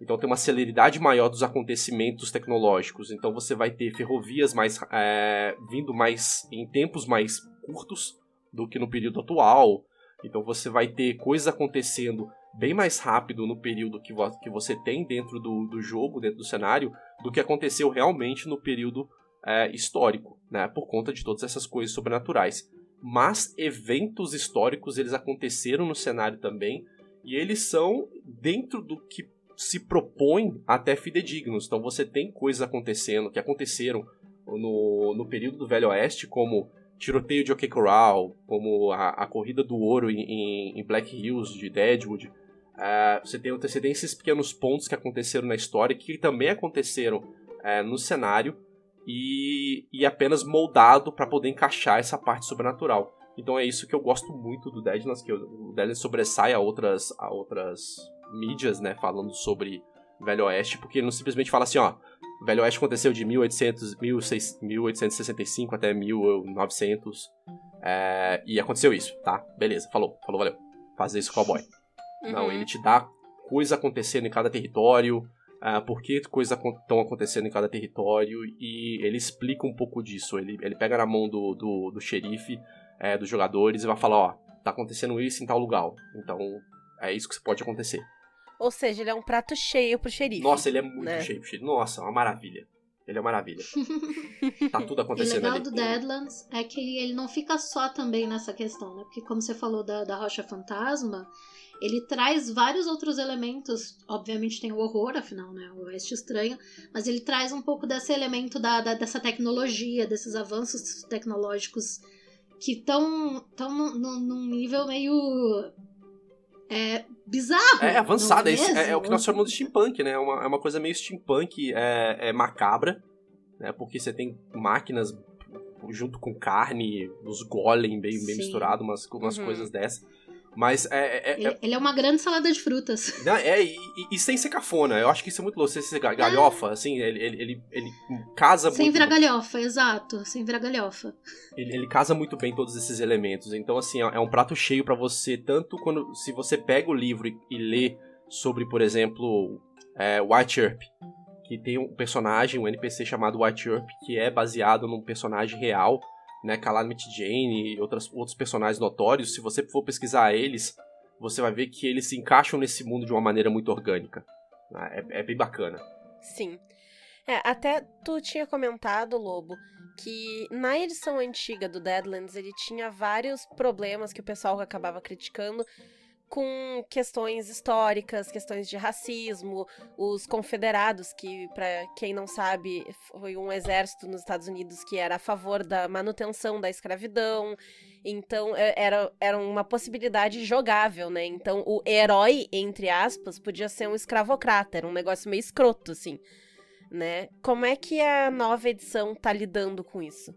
Então tem uma celeridade maior dos acontecimentos tecnológicos. Então você vai ter ferrovias mais é, vindo mais em tempos mais curtos do que no período atual. Então você vai ter coisas acontecendo bem mais rápido no período que, vo que você tem dentro do, do jogo, dentro do cenário, do que aconteceu realmente no período é, histórico, né? Por conta de todas essas coisas sobrenaturais. Mas eventos históricos eles aconteceram no cenário também e eles são dentro do que se propõe até fidedignos. Então você tem coisas acontecendo, que aconteceram no, no período do Velho Oeste, como tiroteio de OK Corral, como a, a corrida do ouro em, em, Black Hills de Deadwood. Uh, você tem, você tem esses pequenos pontos que aconteceram na história, que também aconteceram uh, no cenário, e, e apenas moldado para poder encaixar essa parte sobrenatural. Então é isso que eu gosto muito do Deadlands, que o Deadlands sobressai a outras, a outras mídias, né, falando sobre Velho Oeste, porque ele não simplesmente fala assim, ó, Velho Oeste aconteceu de 1800, 1865 até 1900, é, e aconteceu isso, tá? Beleza, falou, falou, valeu. Fazer isso cowboy. Uhum. Não, ele te dá coisa acontecendo em cada território, uh, por que coisas estão acontecendo em cada território, e ele explica um pouco disso. Ele, ele pega na mão do, do, do xerife, é, dos jogadores, e vai falar, ó, tá acontecendo isso em tal lugar. Então, é isso que pode acontecer. Ou seja, ele é um prato cheio pro xerife. Nossa, ele é muito né? cheio pro xerife. Nossa, uma maravilha. Ele é uma maravilha. tá tudo acontecendo ali. O legal ali. do Deadlands é que ele não fica só também nessa questão, né? Porque como você falou da, da Rocha Fantasma, ele traz vários outros elementos. Obviamente tem o horror, afinal, né? O Oeste Estranho. Mas ele traz um pouco desse elemento da, da dessa tecnologia, desses avanços tecnológicos que estão tão num, num nível meio é bizarro. É avançado, é, é, é, o que nós chamamos de steampunk, né? É uma, é uma coisa meio steampunk, é, é macabra, né? Porque você tem máquinas junto com carne, os golem bem, bem misturado, umas, umas Uhum. coisas dessas. Mas é. é- é- Ele, é uma grande salada de frutas. não, é, e, e- e sem ser cafona. Eu acho que isso é muito louco. Sem ser ga- galhofa, assim, ele, ele, ele, ele casa Sem muito. virar galhofa, exato. Sem virar galhofa. Ele, ele casa muito bem todos esses elementos. Então, assim, é é um prato cheio pra você, tanto quando. Se você pega o livro e, e lê sobre, por exemplo, é, White Earp, que tem um personagem, um NPC chamado White Earp, que é baseado num personagem real, né? Calamity Jane e outras, outros personagens notórios. Se você for pesquisar eles, você vai ver que eles se encaixam nesse mundo de uma maneira muito orgânica. né? É, é bem bacana. Sim. É, até tu tinha comentado, Lobo, que na edição antiga do Deadlands ele tinha vários problemas que o pessoal acabava criticando com questões históricas, questões de racismo, os confederados, que, para quem não sabe, foi um exército nos Estados Unidos que era a favor da manutenção da escravidão. Então, é, era, era uma possibilidade jogável, né? Então, o herói, entre aspas, podia ser um escravocrata. Era um negócio meio escroto, assim, né? Como é que a nova edição tá lidando com isso?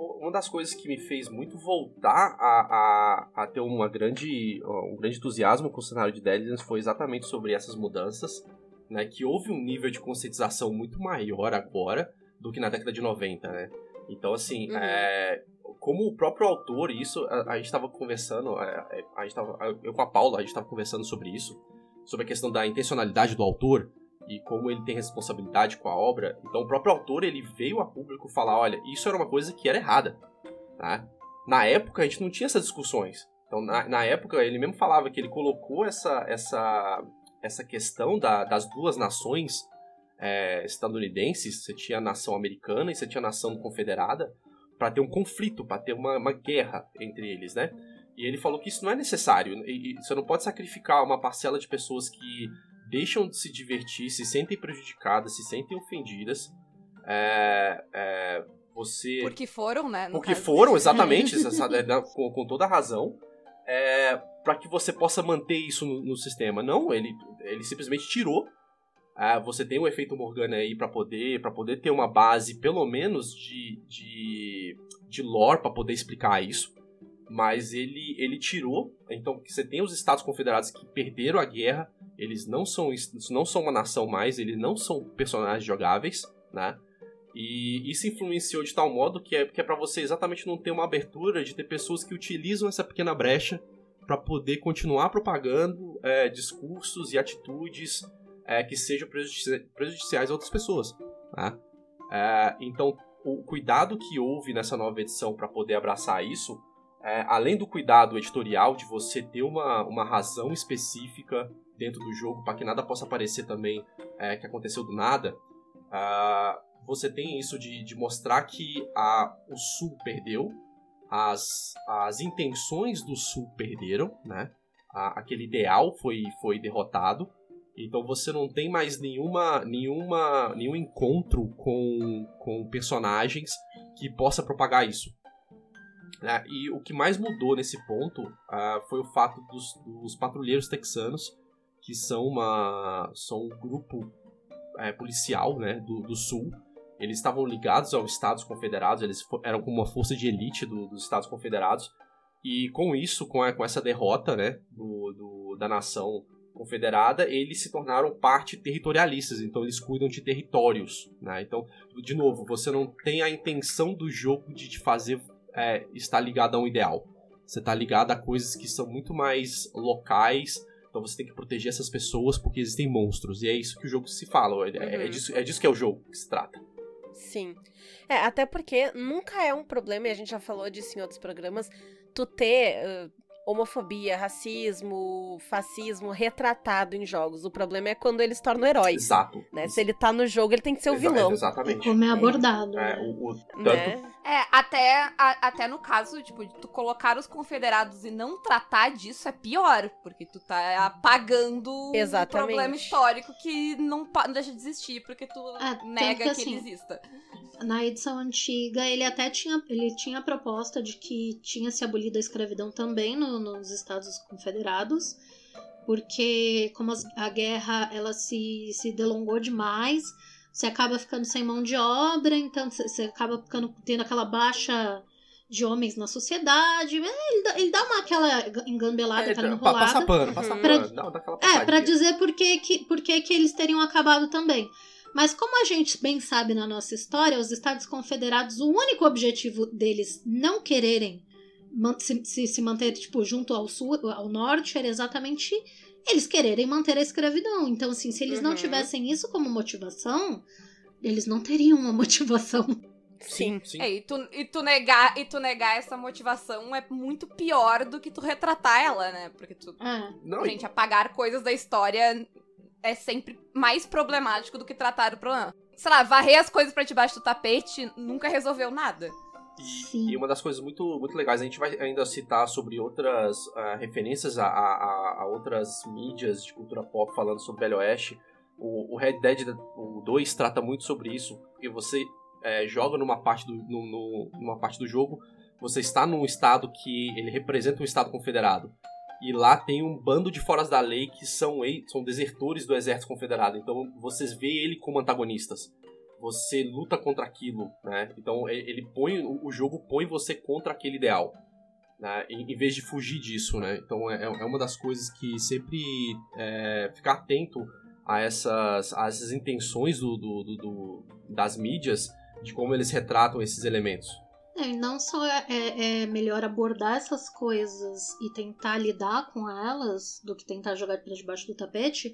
Uma das coisas que me fez muito voltar a, a, a ter uma grande, um grande entusiasmo com o cenário de Deadlands foi exatamente sobre essas mudanças, né? Que houve um nível de conscientização muito maior agora do que na década de 90, né? Então, assim, uhum. é, como o próprio autor, isso a, a gente estava conversando, a, é, é, a gente tava, eu com a Paula, a gente estava conversando sobre isso, sobre a questão da intencionalidade do autor, e como ele tem responsabilidade com a obra, então o próprio autor ele veio a público falar, olha, isso era uma coisa que era errada, tá? Na época a gente não tinha essas discussões. Então na, na época ele mesmo falava que ele colocou essa essa essa questão da, das duas nações é, estadunidenses, você tinha a nação americana e você tinha a nação confederada, para ter um conflito, para ter uma, uma guerra entre eles, né? E ele falou que isso não é necessário. E, e você não pode sacrificar uma parcela de pessoas que deixam de se divertir, se sentem prejudicadas, se sentem ofendidas. É, é, você. Porque foram, né? Porque foram, exatamente, é, com, com, toda a razão. É, para que você possa manter isso no, no, sistema. Não, ele, ele simplesmente tirou. É, você tem o efeito Morgana aí para poder para poder ter uma base, pelo menos, de, de, de lore para poder explicar isso mas ele, ele tirou. Então, você tem os Estados Confederados que perderam a guerra, eles não são, não são uma nação mais, eles não são personagens jogáveis, né? E isso influenciou de tal modo que é, que é para você exatamente não ter uma abertura de ter pessoas que utilizam essa pequena brecha para poder continuar propagando é, discursos e atitudes é, que sejam prejudiciais a outras pessoas. Né? É, então, o cuidado que houve nessa nova edição para poder abraçar isso é, além do cuidado editorial de você ter uma, uma razão específica dentro do jogo para que nada possa aparecer também é, que aconteceu do nada, uh, você tem isso de, de mostrar que a, o Sul perdeu, as, as intenções do Sul perderam, né? A, aquele ideal foi, foi derrotado. Então você não tem mais nenhuma, nenhuma, nenhum encontro com, com personagens que possa propagar isso. Né? E o que mais mudou nesse ponto uh, foi o fato dos, dos, patrulheiros texanos, que são, uma, são um grupo é, policial né, do, do Sul. Eles estavam ligados aos Estados Confederados, eles eram como uma força de elite do, dos Estados Confederados. E com isso, com, a, com essa derrota né, do, do, da nação confederada, eles se tornaram parte territorialistas, então eles cuidam de territórios. Né? Então, de novo, você não tem a intenção do jogo de te fazer é, está ligado a um ideal. Você está ligado a coisas que são muito mais locais. Então você tem que proteger essas pessoas porque existem monstros. E é isso que o jogo se fala. É, é uhum. é, disso, é disso que é o jogo que se trata. Sim. É, até porque nunca é um problema, e a gente já falou disso em outros programas, tu ter uh, homofobia, racismo, fascismo retratado em jogos. O problema é quando eles tornam heróis. Exato. Né? Se ele tá no jogo, ele tem que ser o vilão. Exatamente. Como é abordado. É, o, o tanto... né? É até, a, até no caso, tipo, de tu colocar os confederados e não tratar disso é pior, porque tu tá apagando Exatamente. um problema histórico que não, não deixa de existir, porque tu é, nega que, que assim, ele exista na edição antiga, ele até tinha, ele tinha a proposta de que tinha se abolido a escravidão também no, nos Estados Confederados, porque como a guerra ela se, se delongou demais, você acaba ficando sem mão de obra, então você acaba ficando tendo aquela baixa de homens na sociedade. É, ele dá, ele dá uma aquela engambelada, é, aquela enrolada. Passa pano, passa pra, pano. Não, dá é, pra dizer por que, que, por que, que eles teriam acabado também. Mas como a gente bem sabe na nossa história, os Estados Confederados, o único objetivo deles não quererem se, se, se manter tipo, junto ao sul, ao norte, era exatamente eles quererem manter a escravidão. Então, assim, se eles uhum. não tivessem isso como motivação, eles não teriam uma motivação. Sim. Sim. É, e, tu, e, tu negar, e tu negar essa motivação é muito pior do que tu retratar ela, né? Porque tu. É. Não, gente, apagar coisas da história é sempre mais problemático do que tratar o problema. Sei lá, varrer as coisas para debaixo do tapete nunca resolveu nada. Sim. E uma das coisas muito, muito legais, a gente vai ainda citar sobre outras uh, referências a, a, a, outras mídias de cultura pop falando sobre Velho Oeste. O, o Red Dead o 2 trata muito sobre isso, porque você é, joga numa parte, do, no, no, numa parte do jogo, você está num estado que ele representa um estado confederado. E lá tem um bando de foras da lei que são, são desertores do exército confederado. Então vocês veem ele como antagonistas você luta contra aquilo, né? Então ele põe o jogo põe você contra aquele ideal, né? Em, vez de fugir disso, né? Então é, é uma das coisas que sempre é, ficar atento a essas, a essas intenções do, do, do, do, das mídias de como eles retratam esses elementos. É, não só é, é, é melhor abordar essas coisas e tentar lidar com elas do que tentar jogar para debaixo do tapete,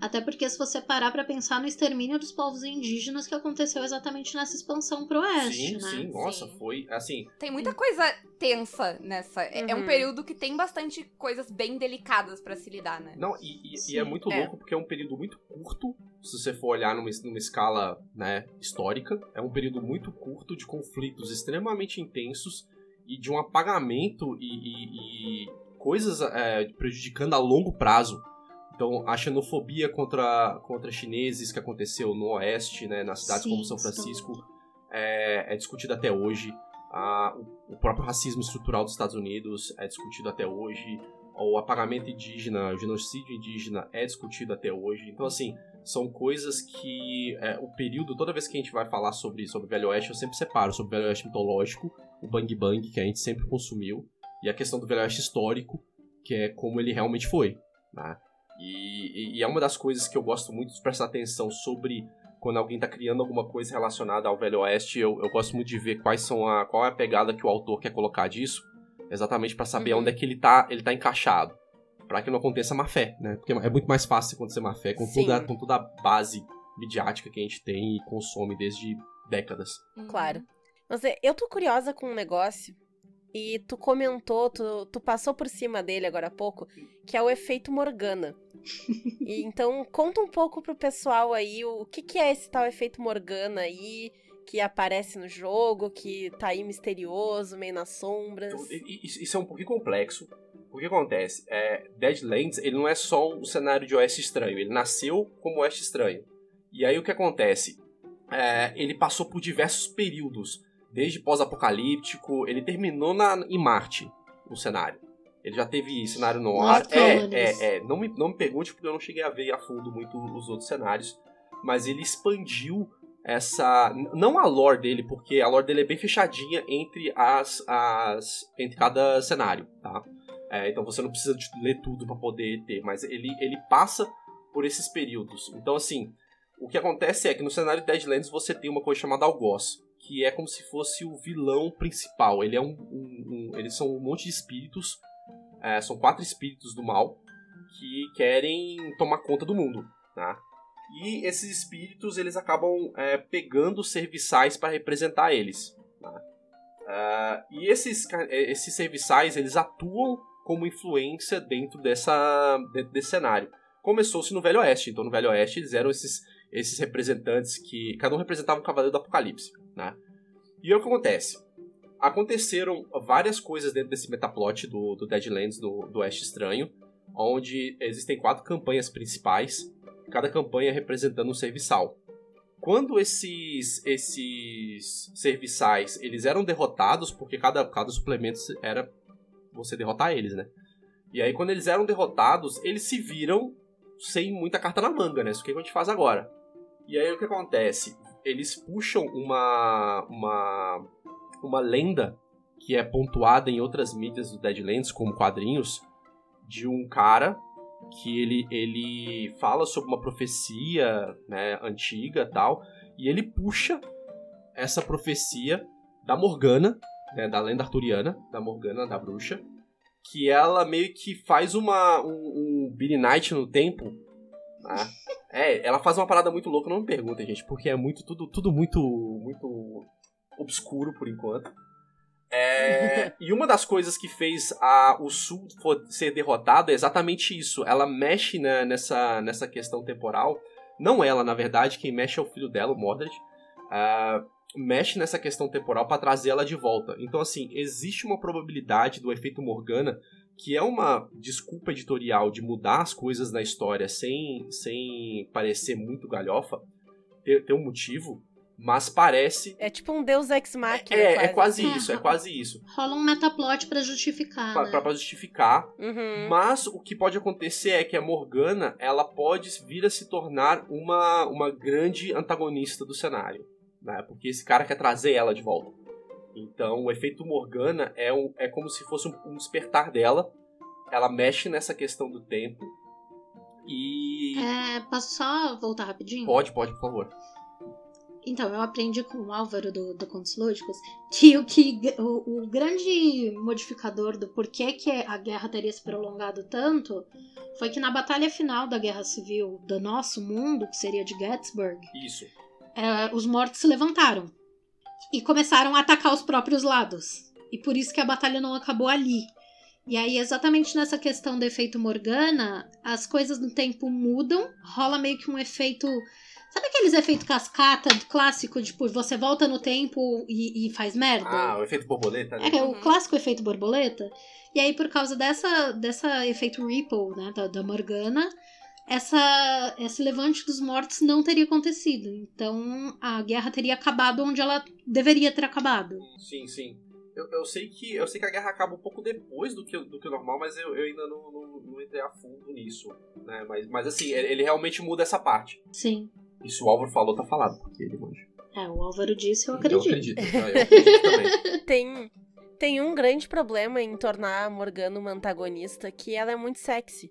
até porque se você parar para pensar no extermínio dos povos indígenas que aconteceu exatamente nessa expansão pro oeste, sim, né? Sim, nossa, Sim. foi assim. Tem muita coisa tensa nessa. É, é um Uhum. período que tem bastante coisas bem delicadas pra se lidar, né? Não, e, e- e é muito é. louco porque é um período muito curto, se você for olhar numa, numa escala né, histórica. É um período muito curto de conflitos extremamente intensos e de um apagamento e, e- e coisas é, prejudicando a longo prazo. Então, a xenofobia contra, contra chineses que aconteceu no Oeste, né, nas cidades Sim, como São Francisco, é, é discutida até hoje. Ah, o, o próprio racismo estrutural dos Estados Unidos é discutido até hoje. O apagamento indígena, o genocídio indígena é discutido até hoje. Então, assim, são coisas que é, o período, toda vez que a gente vai falar sobre, sobre o Velho Oeste, eu sempre separo sobre o Velho Oeste mitológico, o Bang Bang, que a gente sempre consumiu, e a questão do Velho Oeste histórico, que é como ele realmente foi. Né? E, e- e é uma das coisas que eu gosto muito de prestar atenção sobre quando alguém está criando alguma coisa relacionada ao Velho Oeste, eu, eu gosto muito de ver quais são a, qual é a pegada que o autor quer colocar disso, exatamente para saber Uhum. onde é que ele tá, ele tá encaixado. Pra que não aconteça má fé, né? Porque é muito mais fácil acontecer má fé com Sim. toda, com toda a base midiática que a gente tem e consome desde décadas. Uhum. Claro. Mas eu tô curiosa com um negócio. E tu comentou, tu, tu passou por cima dele agora há pouco, que é o efeito Morgana. E, então, conta um pouco pro pessoal aí o, o que, que é esse tal efeito Morgana aí, que aparece no jogo, que tá aí misterioso, meio nas sombras. Então, isso é um pouquinho complexo. O que acontece? É, Deadlands, ele não é só um cenário de Oeste estranho, ele nasceu como Oeste estranho. E aí o que acontece? É, ele passou por diversos períodos, desde pós-apocalíptico, ele terminou na, em Marte, o cenário. Ele já teve cenário no ar. É, é, é. Não me, não me pergunte porque eu não cheguei a ver a fundo muito os outros cenários. Mas ele expandiu essa. Não a lore dele, porque a lore dele é bem fechadinha entre as. as entre cada cenário, tá? É, então você não precisa de ler tudo para poder ter, mas ele, ele passa por esses períodos. Então, assim, o que acontece é que no cenário de Deadlands você tem uma coisa chamada Algoz, que é como se fosse o vilão principal. Ele é um, um- um- eles são um monte de espíritos, é, são quatro espíritos do mal que querem tomar conta do mundo, tá? E esses espíritos eles acabam é, pegando serviçais para representar eles. tá? Ah, e esses, eh, esses serviçais eles atuam como influência dentro dessa, dentro desse cenário. Começou-se no Velho Oeste, então no Velho Oeste eles eram esses, esses representantes que cada um representava um cavaleiro do Apocalipse, né? E aí o que acontece? Aconteceram várias coisas dentro desse metaplot do, do Deadlands, do, do Oeste Estranho, onde existem quatro campanhas principais, cada campanha representando um serviçal. Quando esses esses serviçais eles eram derrotados, porque cada, cada suplemento era você derrotar eles, né? E aí quando eles eram derrotados, eles se viram sem muita carta na manga, né? Isso que a gente faz agora. E aí o que acontece? Eles puxam uma uma uma lenda que é pontuada em outras mídias do Deadlands, como quadrinhos, de um cara que ele, ele fala sobre uma profecia né, antiga tal, e ele puxa essa profecia da Morgana, né, da lenda arturiana, da Morgana, da bruxa, que ela meio que faz uma, um, um Billy Knight no tempo. né? É, ela faz uma parada muito louca, não me perguntem, gente, porque é muito tudo, tudo muito, muito obscuro por enquanto. É, e uma das coisas que fez a, o Sul ser derrotado é exatamente isso. Ela mexe né, nessa, nessa questão temporal. Não ela, na verdade, quem mexe é o filho dela, o Mordred. Ah, mexe nessa questão temporal para trazer ela de volta. Então, assim, existe uma probabilidade do efeito Morgana, que é uma desculpa editorial de mudar as coisas na história sem, sem parecer muito galhofa, ter, ter um motivo, mas parece. É tipo um Deus Ex Machina. É, quase. é quase É. isso, é quase isso. Rola um metaplot pra justificar, Pra, né? pra- pra justificar. Uhum. Mas o que pode acontecer é que a Morgana ela pode vir a se tornar uma, uma grande antagonista do cenário. Né? Porque esse cara quer trazer ela de volta. Então o efeito Morgana é, um, é como se fosse um, um despertar dela. Ela mexe nessa questão do tempo. E. É, posso só voltar rapidinho? Pode, pode, por favor. Então, eu aprendi com o Álvaro do, do Contos Lúdicos que o, que o, o grande modificador do porquê que a guerra teria se prolongado tanto foi que na batalha final da Guerra Civil do nosso mundo, que seria de Gettysburg, Isso. é, os mortos se levantaram e começaram a atacar os próprios lados. E por isso que a batalha não acabou ali. E aí, exatamente nessa questão do efeito Morgana, as coisas no tempo mudam, rola meio que um efeito. Sabe aqueles efeitos cascata clássico, tipo, você volta no tempo e, e faz merda? Ah, o efeito borboleta, né? É, o Uhum. clássico efeito borboleta. E aí, por causa dessa, dessa efeito Ripple, né, da, da Morgana, essa, esse levante dos mortos não teria acontecido. Então, a guerra teria acabado onde ela deveria ter acabado. Sim, sim. Eu, eu sei que eu sei que a guerra acaba um pouco depois do que, do que o normal, mas eu, eu ainda não, não, não entrei a fundo nisso. Né? Mas, mas assim, ele ele realmente muda essa parte. Sim. E se o Álvaro falou, tá falado, porque ele manja. É, o Álvaro disse, eu acredito. Eu acredito, tá? eu acredito também. Tem, tem um grande problema em tornar a Morgana uma antagonista, que ela é muito sexy.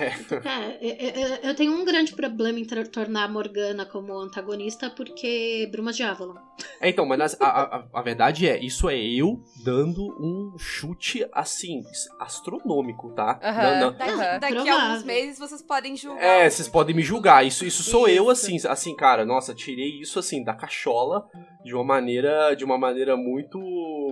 É, eu, eu- eu tenho um grande problema em tornar a Morgana como antagonista, porque Brumas de Avalon. É, então, mas a, a, a verdade é, isso é eu dando um chute, assim, astronômico, tá? Aham. Não, não. Daqui, daqui a alguns meses vocês podem julgar. É, vocês podem me julgar. Isso, isso sou eu, Isso. assim, assim, cara. Nossa, tirei isso assim da cachola de uma maneira, de uma maneira muito,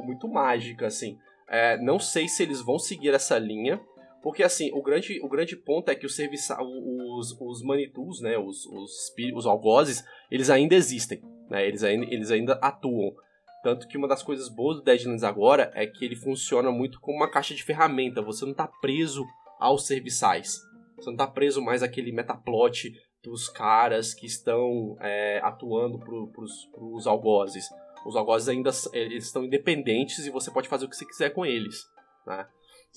muito mágica, assim. É, não sei se eles vão seguir essa linha, porque assim, o grande, o grande ponto é que os serviça, os, os manitus, né, os, os, os algozes, eles ainda existem, né? Eles ainda, eles ainda atuam. Tanto que uma das coisas boas do Deadlands agora é que ele funciona muito como uma caixa de ferramenta. Você não tá preso aos serviçais. Você não tá preso mais àquele metaplot dos caras que estão é, atuando pro, pros, pros algozes. Os algozes ainda eles estão independentes e você pode fazer o que você quiser com eles. Né?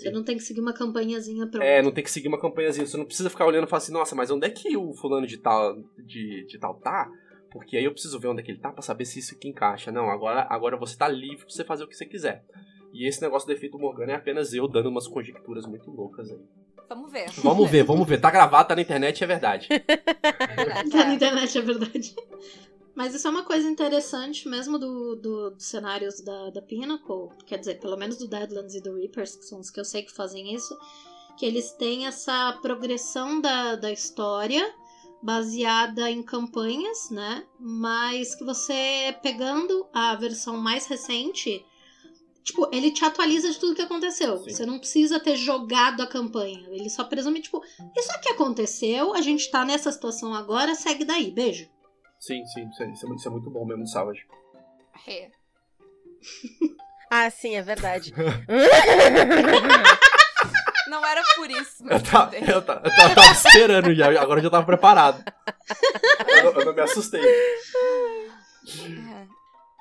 Você não tem que seguir uma campanhazinha pronta. É, não tem que seguir uma campanhazinha. Você não precisa ficar olhando e falar assim, nossa, mas onde é que o fulano de tal, de, de tal tá? Porque aí eu preciso ver onde é que ele tá pra saber se isso aqui encaixa. Não, agora, agora você tá livre pra você fazer o que você quiser. E esse negócio do efeito Morgana é apenas eu dando umas conjecturas muito loucas aí. Vamos ver. Vamos ver, vamos ver. Tá gravado, tá na internet, é verdade. Tá na internet, é verdade. Mas isso é uma coisa interessante mesmo do, do- dos cenários da, da Pinnacle, quer dizer, pelo menos do Deadlands e do Reapers, que são os que eu sei que fazem isso, que eles têm essa progressão da, da história baseada em campanhas, né? Mas que você pegando a versão mais recente, tipo, ele te atualiza de tudo que aconteceu. Sim. Você não precisa ter jogado a campanha. Ele só presume, tipo, isso aqui aconteceu, a gente tá nessa situação agora, segue daí, beijo. Sim, sim, isso é, isso é muito- é bom mesmo, Savage. É. Ah, sim, é verdade. Não era por isso. Eu, bem. eu, tá, eu, eu tava esperando já, agora eu já tava preparado. Eu, não- eu não me assustei. É.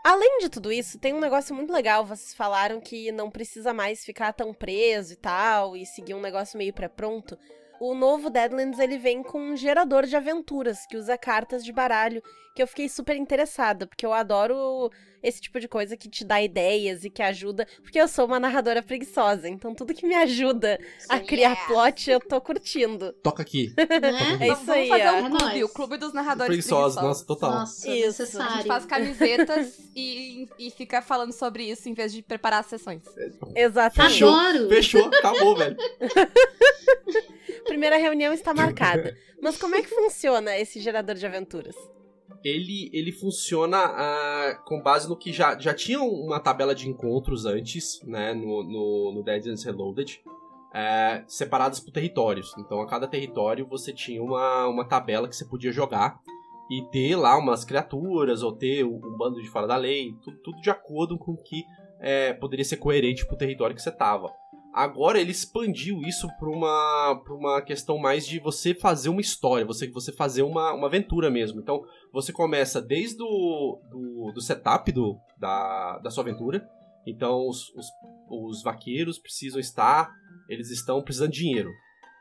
Além de tudo isso, tem um negócio muito legal. Vocês falaram que não precisa mais ficar tão preso e tal, e seguir um negócio meio pré-pronto. O novo Deadlands ele vem com um gerador de aventuras que usa cartas de baralho, que eu fiquei super interessada, porque eu adoro esse tipo de coisa que te dá ideias e que ajuda, porque eu sou uma narradora preguiçosa, então tudo que me ajuda a criar Yes. plot eu tô curtindo. Toca aqui. Né? É Vamos- isso aí, Vamos fazer ó. um É clube, nóis. o clube dos narradores Preguiçosos, preguiçosos. nossa, total. Nossa, Isso. A gente necessário. faz camisetas e, e fica falando sobre isso em vez de preparar as sessões. Exatamente. Fechou. Adoro! Fechou, acabou, velho. Primeira reunião está marcada. Mas como é que funciona esse gerador de aventuras? Ele, ele funciona ah, com base no que já, já tinha uma tabela de encontros antes, né, no, no, no Deadlands Reloaded, é, separadas por territórios. Então, a cada território você tinha uma, uma tabela que você podia jogar. e ter lá umas criaturas, ou ter um, um bando de fora da lei, tudo, tudo de acordo com o que é, poderia ser coerente pro território que você tava. Agora ele expandiu isso para uma, uma questão mais de você fazer uma história, você, você fazer uma, uma aventura mesmo. Então você começa desde o do, do setup do, da, da sua aventura. Então os, os, os vaqueiros precisam estar, eles estão precisando de dinheiro.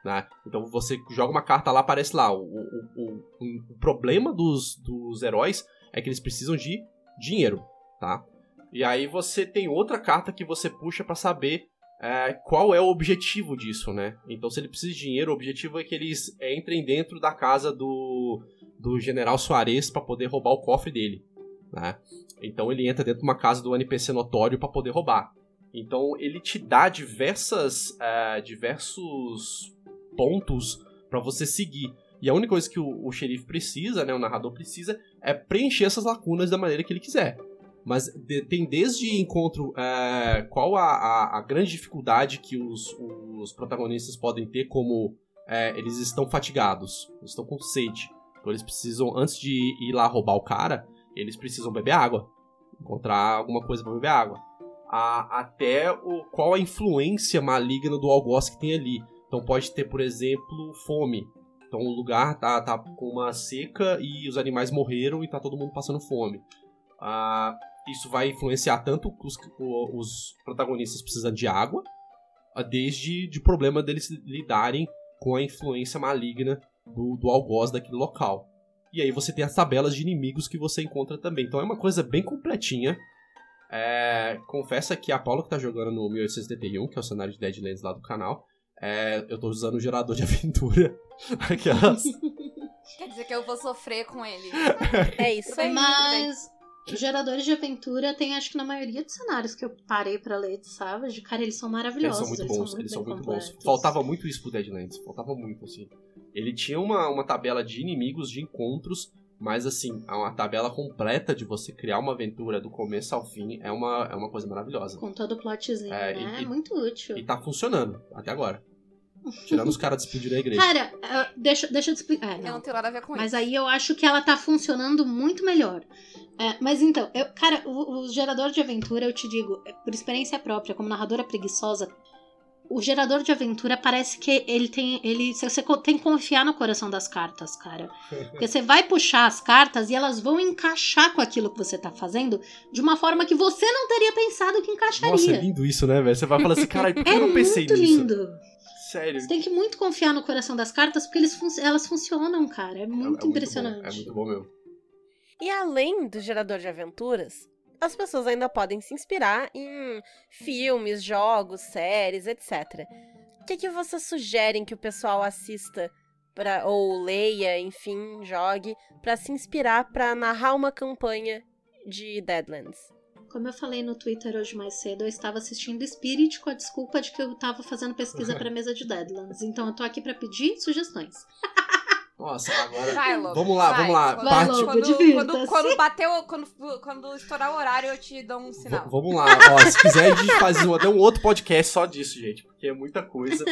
Né? Então você joga uma carta lá, aparece lá. O, o, o, o, problema dos, dos heróis é que eles precisam de dinheiro, tá? E aí você tem outra carta que você puxa para saber é, qual é o objetivo disso, né? Então, se ele precisa de dinheiro, o objetivo é que eles entrem dentro da casa do, do General Soares para poder roubar o cofre dele, né? Então, ele entra dentro de uma casa do NPC notório para poder roubar. Então, ele te dá diversas, é, diversos pontos para você seguir. E a única coisa que o, o xerife precisa, né, o narrador precisa, é preencher essas lacunas da maneira que ele quiser. Mas de, tem desde encontro é, qual a, a, a, grande dificuldade que os, os protagonistas podem ter, como é, eles estão fatigados, eles estão com sede. Então eles precisam, antes de ir lá roubar o cara, eles precisam beber água. Encontrar alguma coisa para beber água. A, até o, qual a influência maligna do algoz que tem ali. Então pode ter, por exemplo, fome. Então o lugar tá, tá com uma seca e os animais morreram e tá todo mundo passando fome. Ah, isso vai influenciar tanto os, os protagonistas precisando de água, desde de problema deles lidarem com a influência maligna do, do algoz daquele local. E aí você tem as tabelas de inimigos que você encontra também. Então é uma coisa bem completinha. É, confessa que a Paula que tá jogando no 1871, que é o cenário de Deadlands lá do canal, é, eu tô usando o gerador de aventura. Aquelas. Quer dizer que eu vou sofrer com ele. É isso aí. Mas geradores de aventura tem, acho que na maioria dos cenários que eu parei para ler de Savage, cara, eles são maravilhosos. Eles são muito bons, eles são muito, eles são muito bons. Faltava muito isso pro Deadlands, faltava muito, assim. Ele tinha uma, uma tabela de inimigos, de encontros, mas assim, uma tabela completa de você criar uma aventura do começo ao fim é uma, é uma coisa maravilhosa. Com todo o plotzinho, é, né? E, é muito útil. E tá funcionando, até agora. Tirando os caras despedindo a igreja. Cara, deixa, deixa eu te explicar. É, não. Eu não tenho nada a ver com mas isso. Mas aí eu acho que ela tá funcionando muito melhor. É, mas então, eu, cara, o, o, gerador de aventura, eu te digo, é, por experiência própria, como narradora preguiçosa, o gerador de aventura parece que ele tem. ele Você tem que confiar no coração das cartas, cara. Porque você vai puxar as cartas e elas vão encaixar com aquilo que você tá fazendo de uma forma que você não teria pensado que encaixaria. Nossa, é lindo isso, né, velho? Você vai falar assim, cara, por que é eu não pensei nisso? É muito lindo. Sério. Você tem que muito confiar no coração das cartas porque eles fun elas funcionam, cara. É muito é, é impressionante. Muito é muito bom mesmo. E além do gerador de aventuras, as pessoas ainda podem se inspirar em filmes, jogos, séries, etc. O que, que vocês sugerem que o pessoal assista pra, ou leia, enfim, jogue, para se inspirar para narrar uma campanha de Deadlands? Como eu falei no Twitter hoje mais cedo, eu estava assistindo Spirit com a desculpa de que eu estava fazendo pesquisa para mesa de Deadlands. Então eu tô aqui para pedir sugestões. Nossa, agora. Vai, Lobo, vamos lá, vai. vamos lá. Vai, Parte... Quando, quando, quando bateu, quando, quando estourar o horário, eu te dou um sinal. V vamos lá, ó, se quiser a gente faz um, até um outro podcast só disso, gente, porque é muita coisa.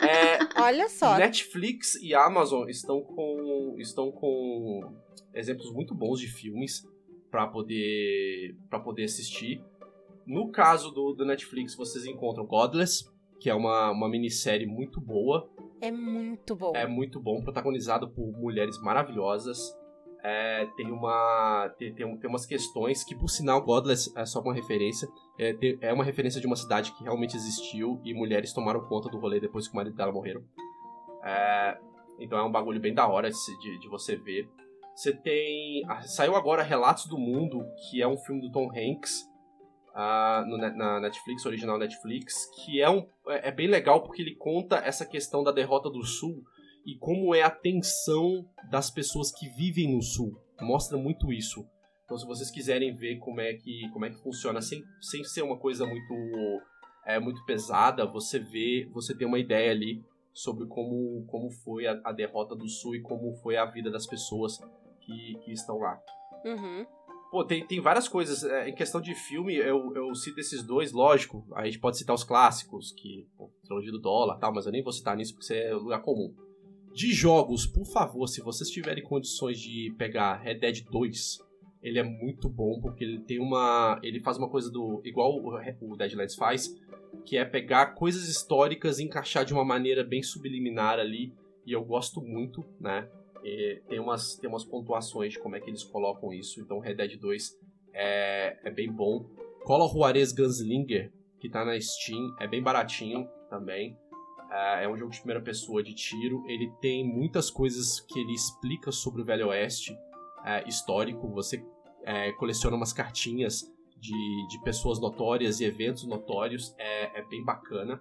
É, Olha só. Netflix e Amazon estão com estão com exemplos muito bons de filmes para poder para poder assistir. No caso do, do Netflix, vocês encontram Godless, que é uma, uma minissérie muito boa. É muito bom. É muito bom, protagonizado por mulheres maravilhosas. É, tem uma tem, tem, tem, umas questões que, por sinal, Godless é só uma referência. É, tem, é uma referência de uma cidade que realmente existiu e mulheres tomaram conta do rolê depois que o marido dela morreram. É, então é um bagulho bem da hora de, de, de você ver. Você tem. Saiu agora Relatos do Mundo, que é um filme do Tom Hanks uh, no, na Netflix, original Netflix, que é, um, é, é bem legal porque ele conta essa questão da derrota do Sul e como é a tensão das pessoas que vivem no Sul. Mostra muito isso. Então, se vocês quiserem ver como é que, como é que funciona, sem, sem ser uma coisa muito, é, muito pesada, você vê, você tem uma ideia ali sobre como, como foi a, a derrota do Sul e como foi a vida das pessoas que, que estão lá. Uhum. Pô, tem, tem várias coisas. É, em questão de filme, eu, eu cito esses dois, lógico. A gente pode citar os clássicos, que, pô, trilogia do dólar tal, mas eu nem vou citar nisso porque isso é lugar comum. De jogos, por favor, se vocês tiverem condições de pegar Red Dead 2, ele é muito bom porque ele tem uma, ele faz uma coisa do igual o Deadlands faz, que é pegar coisas históricas e encaixar de uma maneira bem subliminar ali, e eu gosto muito, né? E tem umas tem umas pontuações de como é que eles colocam isso, então Red Dead 2 é, é bem bom. Of Juarez Gunslinger, que tá na Steam, é bem baratinho também. É, é um jogo de primeira pessoa de tiro. Ele tem muitas coisas que ele explica sobre o Velho Oeste é, histórico. Você é, coleciona umas cartinhas de, de pessoas notórias e eventos notórios. É, é bem bacana.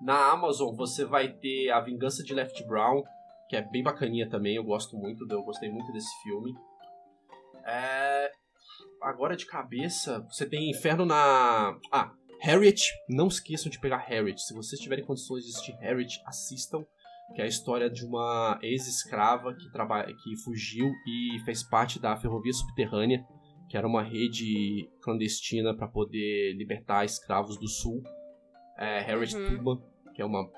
Na Amazon você vai ter A Vingança de Left Brown, que é bem bacaninha também. Eu gosto muito, eu gostei muito desse filme. É, agora de cabeça, você tem Inferno na. Ah, Harriet. Não esqueçam de pegar Harriet. Se vocês tiverem condições de assistir Harriet, assistam. Que é a história de uma ex-escrava que, trabalha, que fugiu e fez parte da ferrovia subterrânea, que era uma rede clandestina para poder libertar escravos do sul. É, Harriet Uhum. Tubman, que é uma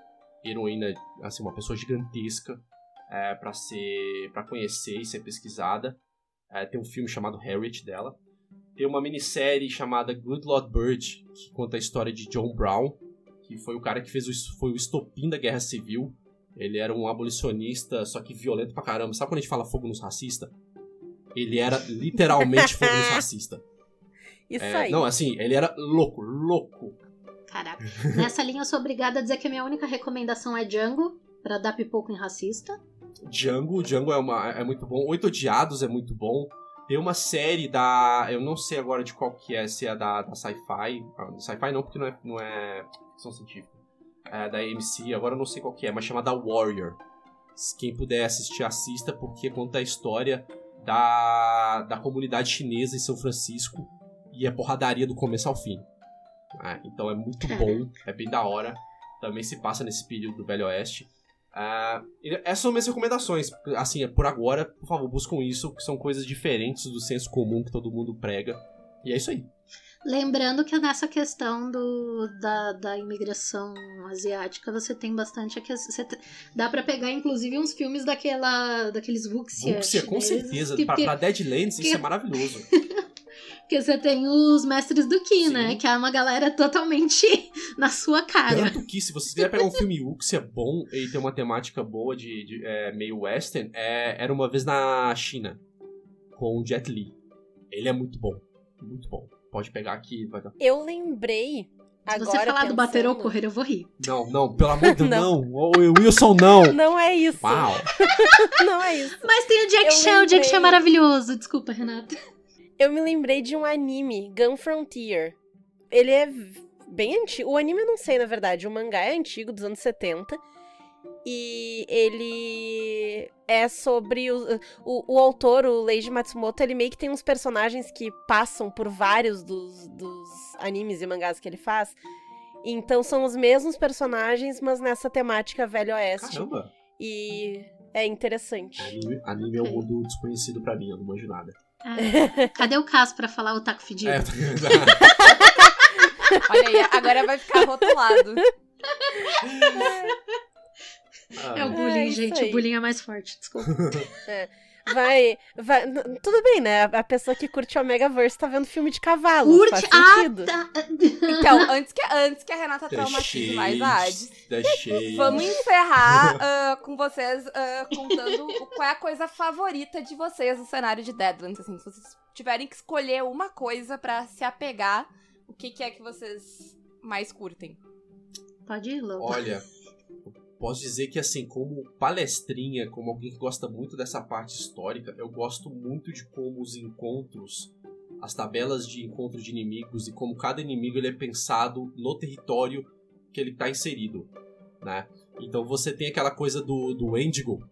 heroína, assim, uma pessoa gigantesca é, para ser, para conhecer e ser pesquisada. É, tem um filme chamado Harriet dela. Tem uma minissérie chamada Good Lord Bird, que conta a história de John Brown, que foi o cara que fez o, foi o estopim da Guerra Civil. Ele era um abolicionista, só que violento pra caramba. Sabe quando a gente fala fogo nos racistas? Ele era literalmente fogo nos racistas. Isso É, aí. não, assim, ele era louco, louco. Caraca. Nessa linha eu sou obrigada a dizer que a minha única recomendação é Django, pra dar pipoco em racista. Django, Django é, uma, é muito bom. Oito Odiados é muito bom. Tem uma série da. Eu não sei agora de qual que é, se é da, da Sci-Fi. Ah, Sci-Fi não, porque não é, não é ficção científica. É da AMC, agora eu não sei qual que é, mas chamada Warrior. Se Quem puder assistir, assista, porque conta a história da, da comunidade chinesa em São Francisco. E é porradaria do começo ao fim. É, então é muito bom, é bem da hora. Também se passa nesse período do Velho Oeste. E essas são minhas recomendações. Assim, por agora, por favor, buscam isso, que são coisas diferentes do senso comum que todo mundo prega. E é isso aí. Lembrando que nessa questão do, da, da imigração asiática, você tem bastante. a Você dá pra pegar, inclusive, uns filmes daquela, daqueles wuxia. Wuxia, com certeza. Que, pra, pra Deadlands, isso que- é maravilhoso. porque você tem os mestres do Ki, Sim. né? Que é uma galera totalmente na sua cara. Tanto que, se você quiser pegar um filme Wuxia bom e tem uma temática boa de, de, é, meio western, é, era uma vez na China, com o Jet Li. Ele é muito bom. Muito bom. Pode pegar aqui. Vai dar... Eu lembrei. Se agora você falar do bater ou pensando- correr, eu vou rir. Não, não, pelo amor de Deus, Não. não. Wilson, não. Não é isso. Uau. Não é isso. Mas tem o Jack Chan, o Jack. Chan é maravilhoso. Desculpa, Renata. Eu me lembrei de um anime, Gun Frontier. Ele é bem antigo. O anime eu não sei, na verdade. O mangá é antigo, dos anos 70. E ele é sobre o, o, o autor, o Leiji Matsumoto, ele meio que tem uns personagens que passam por vários dos, dos animes e mangás que ele faz. Então são os mesmos personagens, mas nessa temática Velho Oeste. Caramba. E é interessante. Anime, anime é um mundo desconhecido pra mim, eu não manjo nada. Ah, cadê o Caso pra falar o taco fedido? É, Olha aí, agora vai ficar rotulado. É o bullying, É, gente. aí. O bullying é mais forte, desculpa. Vai, vai. Tudo bem, né? A pessoa que curte o Omegaverse tá vendo filme de cavalo. Faz Curte. Ah, sentido. tá. Então, antes que, antes que a Renata traumatize mais a Hades, vamos encerrar ah, com vocês ah, contando qual é a coisa favorita de vocês no cenário de Deadlands. Assim, se vocês tiverem que escolher uma coisa pra se apegar, o que, que é que vocês mais curtem? Pode ir, Lobo. Olha, posso dizer que assim, como palestrinha, como alguém que gosta muito dessa parte histórica, eu gosto muito de como os encontros, as tabelas de encontro de inimigos e como cada inimigo ele é pensado no território que ele está inserido, né? Então você tem aquela coisa do, do Wendigo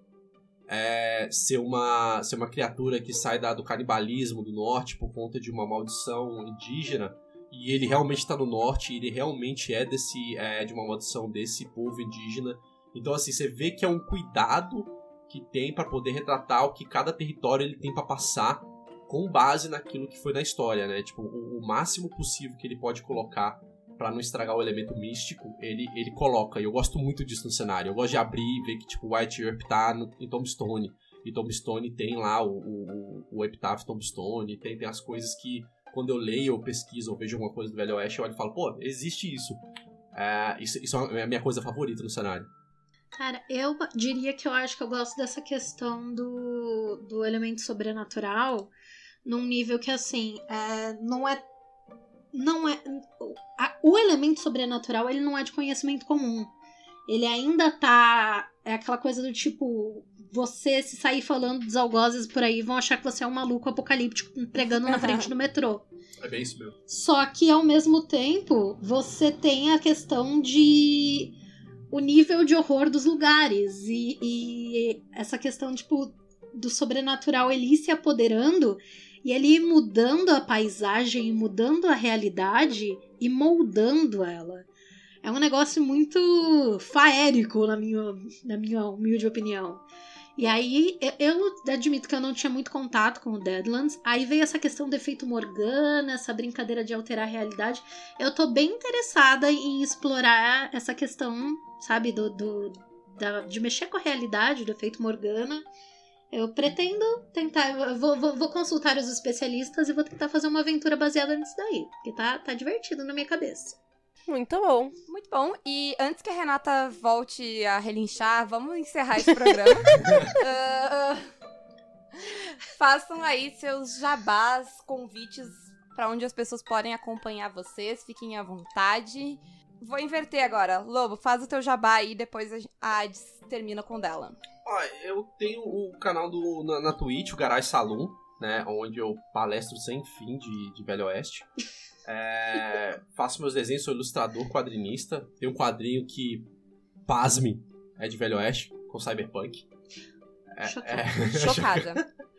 é, ser, uma, ser uma criatura que sai da, do canibalismo do norte por conta de uma maldição indígena e ele realmente está no norte, ele realmente é desse é, de uma maldição desse povo indígena. Então assim, você vê que é um cuidado que tem para poder retratar o que cada território ele tem para passar com base naquilo que foi na história, né? Tipo, o, o máximo possível que ele pode colocar pra não estragar o elemento místico, ele, ele coloca. E eu gosto muito disso no cenário. Eu gosto de abrir e ver que, tipo, White Earp tá no, em Tombstone. E Tombstone tem lá o, o, o Epitaph Tombstone, tem, tem as coisas que, quando eu leio, ou pesquiso, ou vejo alguma coisa do Velho Oeste, eu olho e falo, pô, existe isso. É, isso, isso é a minha coisa favorita no cenário. Cara, eu diria que eu acho que eu gosto dessa questão do, do elemento sobrenatural num nível que, assim, é, não é. Não é. a- o elemento sobrenatural, ele não é de conhecimento comum. Ele ainda tá. É aquela coisa do tipo. Você se sair falando dos algozes por aí, vão achar que você é um maluco apocalíptico pregando na frente do metrô. É bem isso mesmo. Só que ao mesmo tempo, você tem a questão de o nível de horror dos lugares e, e essa questão tipo do sobrenatural ele se apoderando e ele mudando a paisagem, mudando a realidade e moldando ela. É um negócio muito faérico na minha, na minha humilde opinião. E aí, eu admito que eu não tinha muito contato com o Deadlands. Aí veio essa questão do efeito Morgana, essa brincadeira de alterar a realidade. Eu tô bem interessada em explorar essa questão, sabe, do, do da- de mexer com a realidade, do efeito Morgana. Eu pretendo tentar, eu vou, vou, vou consultar os especialistas e vou tentar fazer uma aventura baseada nisso daí. Porque tá, tá divertido na minha cabeça. Muito bom. Muito bom. E antes que a Renata volte a relinchar, vamos encerrar esse programa. Ah, façam aí seus jabás, convites pra onde as pessoas podem acompanhar vocês. Fiquem à vontade. Vou inverter agora. Lobo, faz o teu jabá aí, depois a Adis termina com o dela. Ó, eu tenho o canal do, na, na Twitch, o Garage Saloon, né? Onde eu palestro sem fim de, de Velho Oeste. É, faço meus desenhos, sou ilustrador, quadrinista. Tem um quadrinho que, pasme, é de Velho Oeste, com Cyberpunk. É, Chocada. é- Chocada.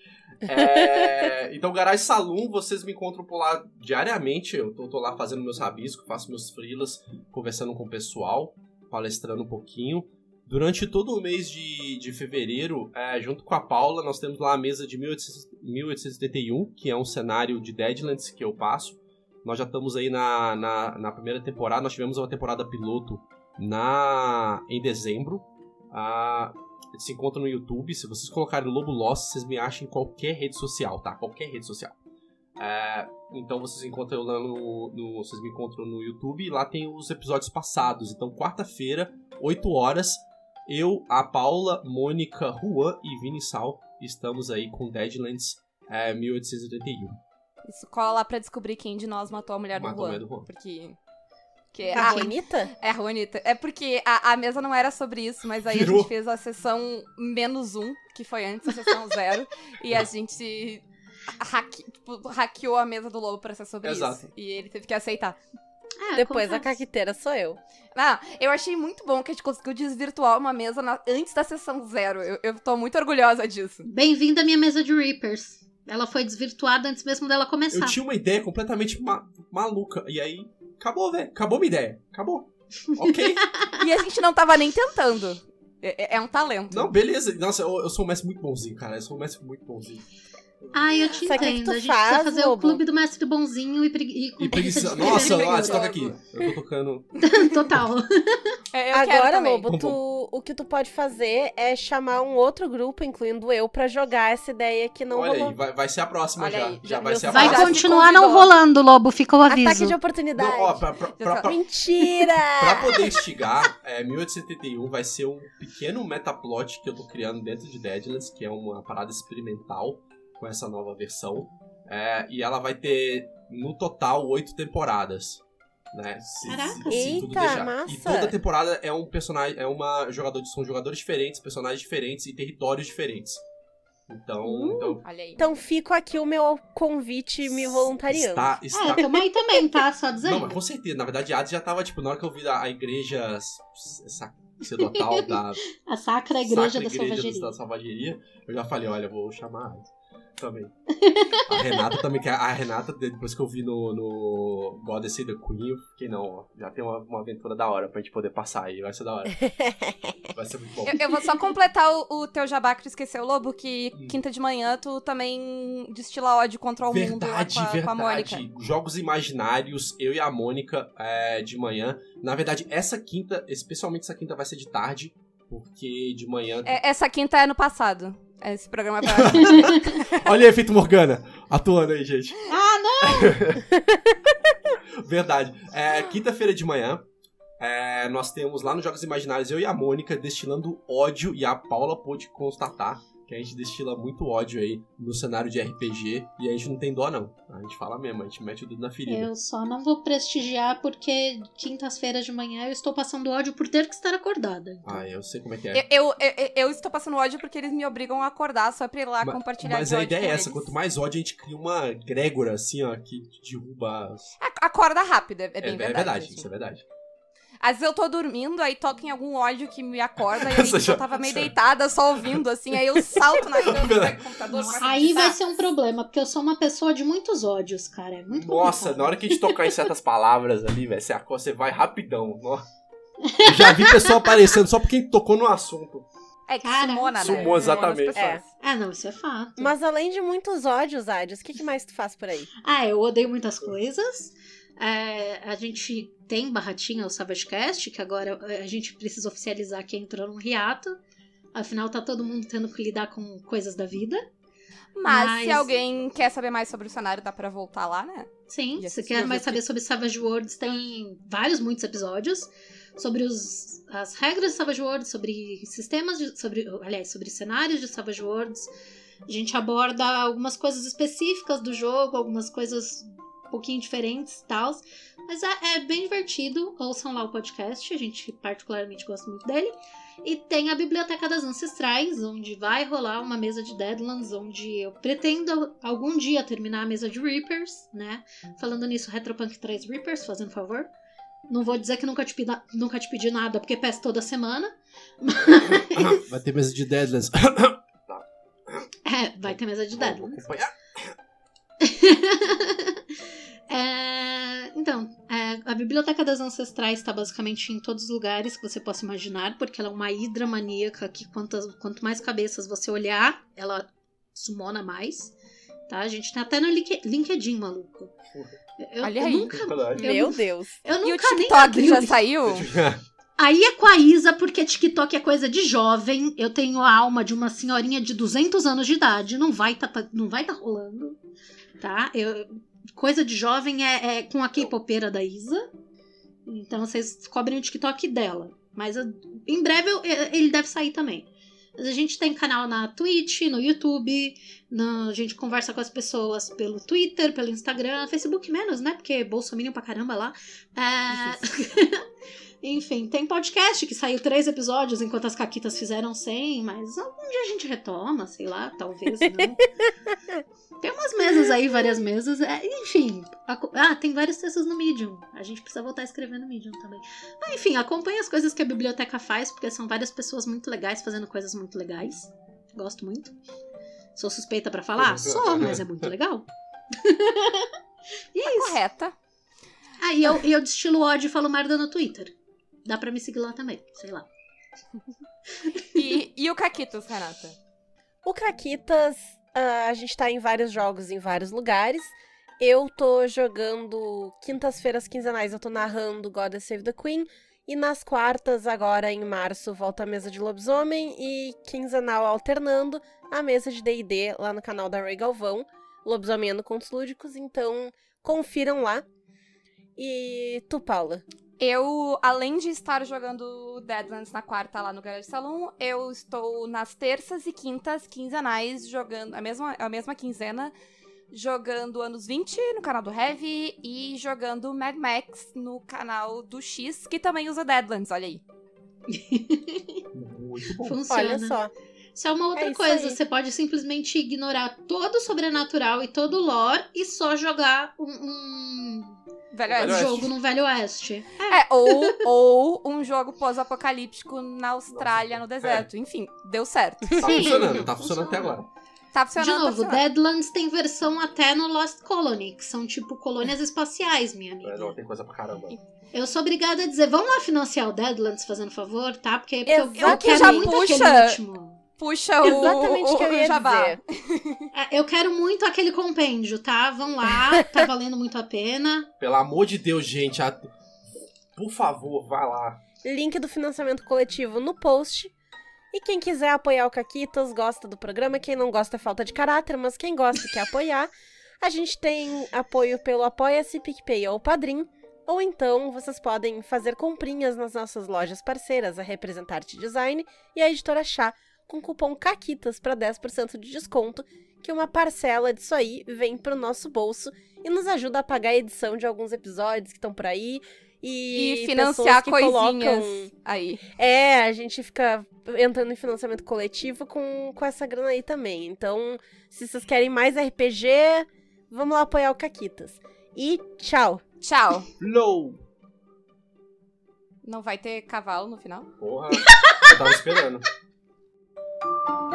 É, então, Garage Saloon, vocês me encontram por lá diariamente. Eu tô, tô lá fazendo meus rabiscos, faço meus freelas, conversando com o pessoal, palestrando um pouquinho. Durante todo o mês de, de fevereiro, é, junto com a Paula, nós temos lá a mesa de 1800 1871, que é um cenário de Deadlands que eu passo. Nós já estamos aí na, na, na primeira temporada, nós tivemos uma temporada piloto na em dezembro. Ah, se encontra no YouTube. Se vocês colocarem Lobo Lost, vocês me acham em qualquer rede social, tá? Qualquer rede social. É, então vocês encontram lá no, no- Vocês me encontram no YouTube e lá tem os episódios passados. Então, quarta-feira, 8 horas, eu, a Paula, Mônica, Juan e Vini Sal estamos aí com Deadlands é, 1881. Isso cola lá pra descobrir quem de nós matou a mulher do Matou a Juan. mulher do Juan. Porque. Que A a, bonita? É, a Juanita. É porque a, a mesa não era sobre isso, mas aí a Virou. gente fez a sessão menos um, que foi antes da sessão zero, e a gente hacke- tipo, hackeou a mesa do lobo pra ser sobre Exato. isso. E ele teve que aceitar. É, Depois a caquiteira sou eu. Ah, eu achei muito bom que a gente conseguiu desvirtuar uma mesa na- antes da sessão zero. Eu, eu tô muito orgulhosa disso. Bem-vinda à minha mesa de Reapers. Ela foi desvirtuada antes mesmo dela começar. Eu tinha uma ideia completamente ma- maluca. E aí, acabou, velho. Acabou minha ideia. Acabou. Ok. E a gente não tava nem tentando. É, é- é um talento. Não, beleza. Nossa, eu, eu sou um mestre muito bonzinho, cara. Eu sou um mestre muito bonzinho. Ai, eu te Sabe o que que entendo. tu a gente faz, precisa fazer Lobo? o clube do mestre bonzinho e, pregui... e com E preguiça. Nossa, escrever Lattes, toca aqui. Eu tô tocando. Total. É, Agora. Lobo, tu, o que tu pode fazer é chamar um outro grupo, incluindo eu, pra jogar essa ideia que não Olha rolou. aí, vai, vai ser a próxima Olha já. aí, já vai ser a Vai próxima. se continuar não rolando, Lobo. Fica o aviso. Ataque de oportunidade. Não, ó, pra, pra, pra, Já pra- Mentira! pra poder instigar, é, 1871 vai ser um pequeno metaplot que eu tô criando dentro de Deadlands, que é uma parada experimental com essa nova versão. É, e ela vai ter, no total, oito temporadas. Né? Se, Caraca. se- se tudo Eita, massa. E toda temporada é um personagem, é uma jogador, são jogadores diferentes, personagens diferentes e territórios diferentes. Então, Uh. então Olha aí. Então fico aqui o meu convite me voluntariando. está, É, está tamo aí também, tá? Só dizendo. Não, mas com certeza. Na verdade, a Hades já tava, tipo, na hora que eu vi a, a igreja sacerdotal da A sacra igreja Sacra da igreja selvageria. da Salvageria, eu já falei, olha, eu vou chamar Hades. Também. A Renata também, que a, Renata, depois que eu vi no, no Goddess and the Queen, eu fiquei, não, ó, já tem uma, uma aventura da hora pra gente poder passar aí, vai ser da hora. Vai ser muito bom. Eu, eu vou só completar o, o teu jabá que tu esqueceu, Lobo, que Hum. quinta de manhã tu também destila ódio contra o mundo lá Verdade, com, a, com a Mônica. verdade. Jogos imaginários, eu e a Mônica é, de manhã. Na verdade, essa quinta, especialmente essa quinta, vai ser de tarde, porque de manhã. É, essa quinta é no passado. Esse programa é pra... Olha aí, efeito Morgana, atuando aí, gente. Ah, não! verdade. É, Quinta-feira de manhã, é, nós temos lá nos Jogos Imaginários eu e a Mônica destilando ódio, e a Paula pôde constatar que a gente destila muito ódio aí no cenário de RPG, e a gente não tem dó, não. A gente fala mesmo, a gente mete o dedo na ferida. Eu só não vou prestigiar porque quintas-feiras de manhã eu estou passando ódio por ter que estar acordada. Então, Ah, eu sei como é que é. eu, eu, eu, eu estou passando ódio porque eles me obrigam a acordar só pra ir lá Ma- compartilhar Mas a ideia é essa, eles. quanto mais ódio a gente cria uma grégora, assim, ó, que derruba... A- Acorda rápido, é, é bem é, verdade. é verdade, assim. isso é verdade. Às vezes eu tô dormindo, aí toca em algum ódio que me acorda, e aí Essa já- eu tava meio deitada, só ouvindo, assim, aí eu salto na cama, pego o computador, Aí vai ser um problema, porque eu sou uma pessoa de muitos ódios, cara. É muito Nossa, complicado. na hora que a gente tocar em certas palavras ali, velho, você, acorda, você vai rapidão. Nossa. Eu já vi pessoa aparecendo só porque tocou no assunto. É que Cara, sumona, né? Sumou, exatamente. pessoas. Ah, não, isso é fato. Mas além de muitos ódios, Adios, o que, que mais tu faz por aí? Ah, eu odeio muitas coisas. É, a gente tem barratinha, o SavageCast, que agora é, a gente precisa oficializar que entrou num hiato. Afinal, tá todo mundo tendo que lidar com coisas da vida. Mas, Mas- se alguém quer saber mais sobre o cenário, dá pra voltar lá, né? Sim, se quer mais saber sobre Savage Worlds, tem vários, muitos episódios sobre os, as regras de Savage Worlds, sobre sistemas, de, sobre, aliás, sobre cenários de Savage Worlds. A gente aborda algumas coisas específicas do jogo, algumas coisas um pouquinho diferentes e tal. Mas é, é bem divertido. Ouçam lá o podcast, a gente particularmente gosta muito dele. E tem a Biblioteca das Ancestrais, onde vai rolar uma mesa de Deadlands, onde eu pretendo algum dia terminar a mesa de Reapers, né? Falando nisso, Retropunk traz Reapers, fazendo favor. Não vou dizer que nunca te, pida- nunca te pedi nada, porque peço toda semana. Vai ter mesa de Deadlands. É, vai ter mesa de Deadlands. é, a Biblioteca das Ancestrais está basicamente em todos os lugares que você possa imaginar, porque ela é uma hidra maníaca que quantas, quanto mais cabeças você olhar, ela sumona mais. Tá? A gente tem até no Link- LinkedIn, maluco. Eu, Olha eu aí. nunca. Eu Meu Deus. eu E o nunca nem TikTok já saiu? Aí é com a Isa, porque TikTok é coisa de jovem. Eu tenho a alma de uma senhorinha de 200 anos de idade. Não vai tá, não vai tá rolando, tá? Eu, coisa de jovem é, é com a K-popeira da Isa. Então vocês cobrem o TikTok dela. Mas em breve eu- ele deve sair também. Mas a gente tem canal na Twitch, no YouTube. no- a gente conversa com as pessoas pelo Twitter, pelo Instagram, Facebook menos, né? Porque bolsominion pra caramba lá. É... Enfim, tem podcast que saiu três episódios enquanto as caquitas fizeram 100, mas algum dia a gente retoma, sei lá, talvez não. tem umas mesas aí, várias mesas. é, enfim, aco- ah, tem vários textos no Medium. A gente precisa voltar a escrever no Medium também. Ah, enfim, acompanhe as coisas que a biblioteca faz, porque são várias pessoas muito legais fazendo coisas muito legais. Gosto muito. Sou suspeita pra falar? Sou, mas é muito legal. e é isso. Correta. Ah, e eu, eu destilo ódio e falo merda no Twitter. Dá pra me seguir lá também, sei lá. E, e o Caquitos, Renata? O Caquitas, ah, a gente tá em vários jogos em vários lugares. Eu tô jogando quintas-feiras quinzenais, eu tô narrando God Save the Queen. E nas quartas, agora em março, volta a mesa de lobisomem. E quinzenal alternando a mesa de DD lá no canal da Ray Galvão, Lobisomendo Contos Lúdicos. Então, confiram lá. E tu, Paula? Eu, além de estar jogando Deadlands na quarta lá no Garage Salon, eu estou nas terças e quintas quinzenais jogando a mesma, a mesma quinzena, jogando anos 20 no canal do Heavy e jogando Mad Max no canal do X, que também usa Deadlands, olha aí. Muito bom. Funciona. Olha só. Isso é uma outra É coisa. aí. Você pode simplesmente ignorar todo o sobrenatural e todo o lore e só jogar um, um Velho Oeste. Oeste. jogo no Velho Oeste. É, ou, ou um jogo pós-apocalíptico na Austrália, no deserto. Enfim, deu certo. Tá funcionando, tá funcionando até agora. Tá De funcionando. novo, tá funcionando. Deadlands tem versão até no Lost Colony, que são tipo colônias espaciais, minha É, amiga. não, tem coisa pra caramba. Eu sou obrigada a dizer, vamos lá financiar o Deadlands, fazendo favor, tá? Porque, porque eu, eu Exato, quero já muito puxa. aquele último. Puxa o, Exatamente o que eu ia jabá. dizer. É, Eu quero muito aquele compêndio, tá? Vão lá, tá valendo muito a pena. Pelo amor de Deus, gente. a- Por favor, vai lá. Link do financiamento coletivo no post. E quem quiser apoiar o Caquitas, gosta do programa. Quem não gosta é falta de caráter, mas quem gosta e quer apoiar, a gente tem apoio pelo Apoia-se, PicPay ou Padrim. Ou então vocês podem fazer comprinhas nas nossas lojas parceiras, a Representarte Design e a Editora Chá, com cupom CAQUITAS para 10% de desconto, que uma parcela disso aí vem pro nosso bolso e nos ajuda a pagar a edição de alguns episódios que estão por aí. E, E financiar coisinhas colocam aí. é, a gente fica entrando em financiamento coletivo com, com essa grana aí também. Então, se vocês querem mais RPG, vamos lá apoiar o Caquitas. E tchau! Tchau. Low. Não vai ter cavalo no final? Porra. Eu tava esperando. Thank you.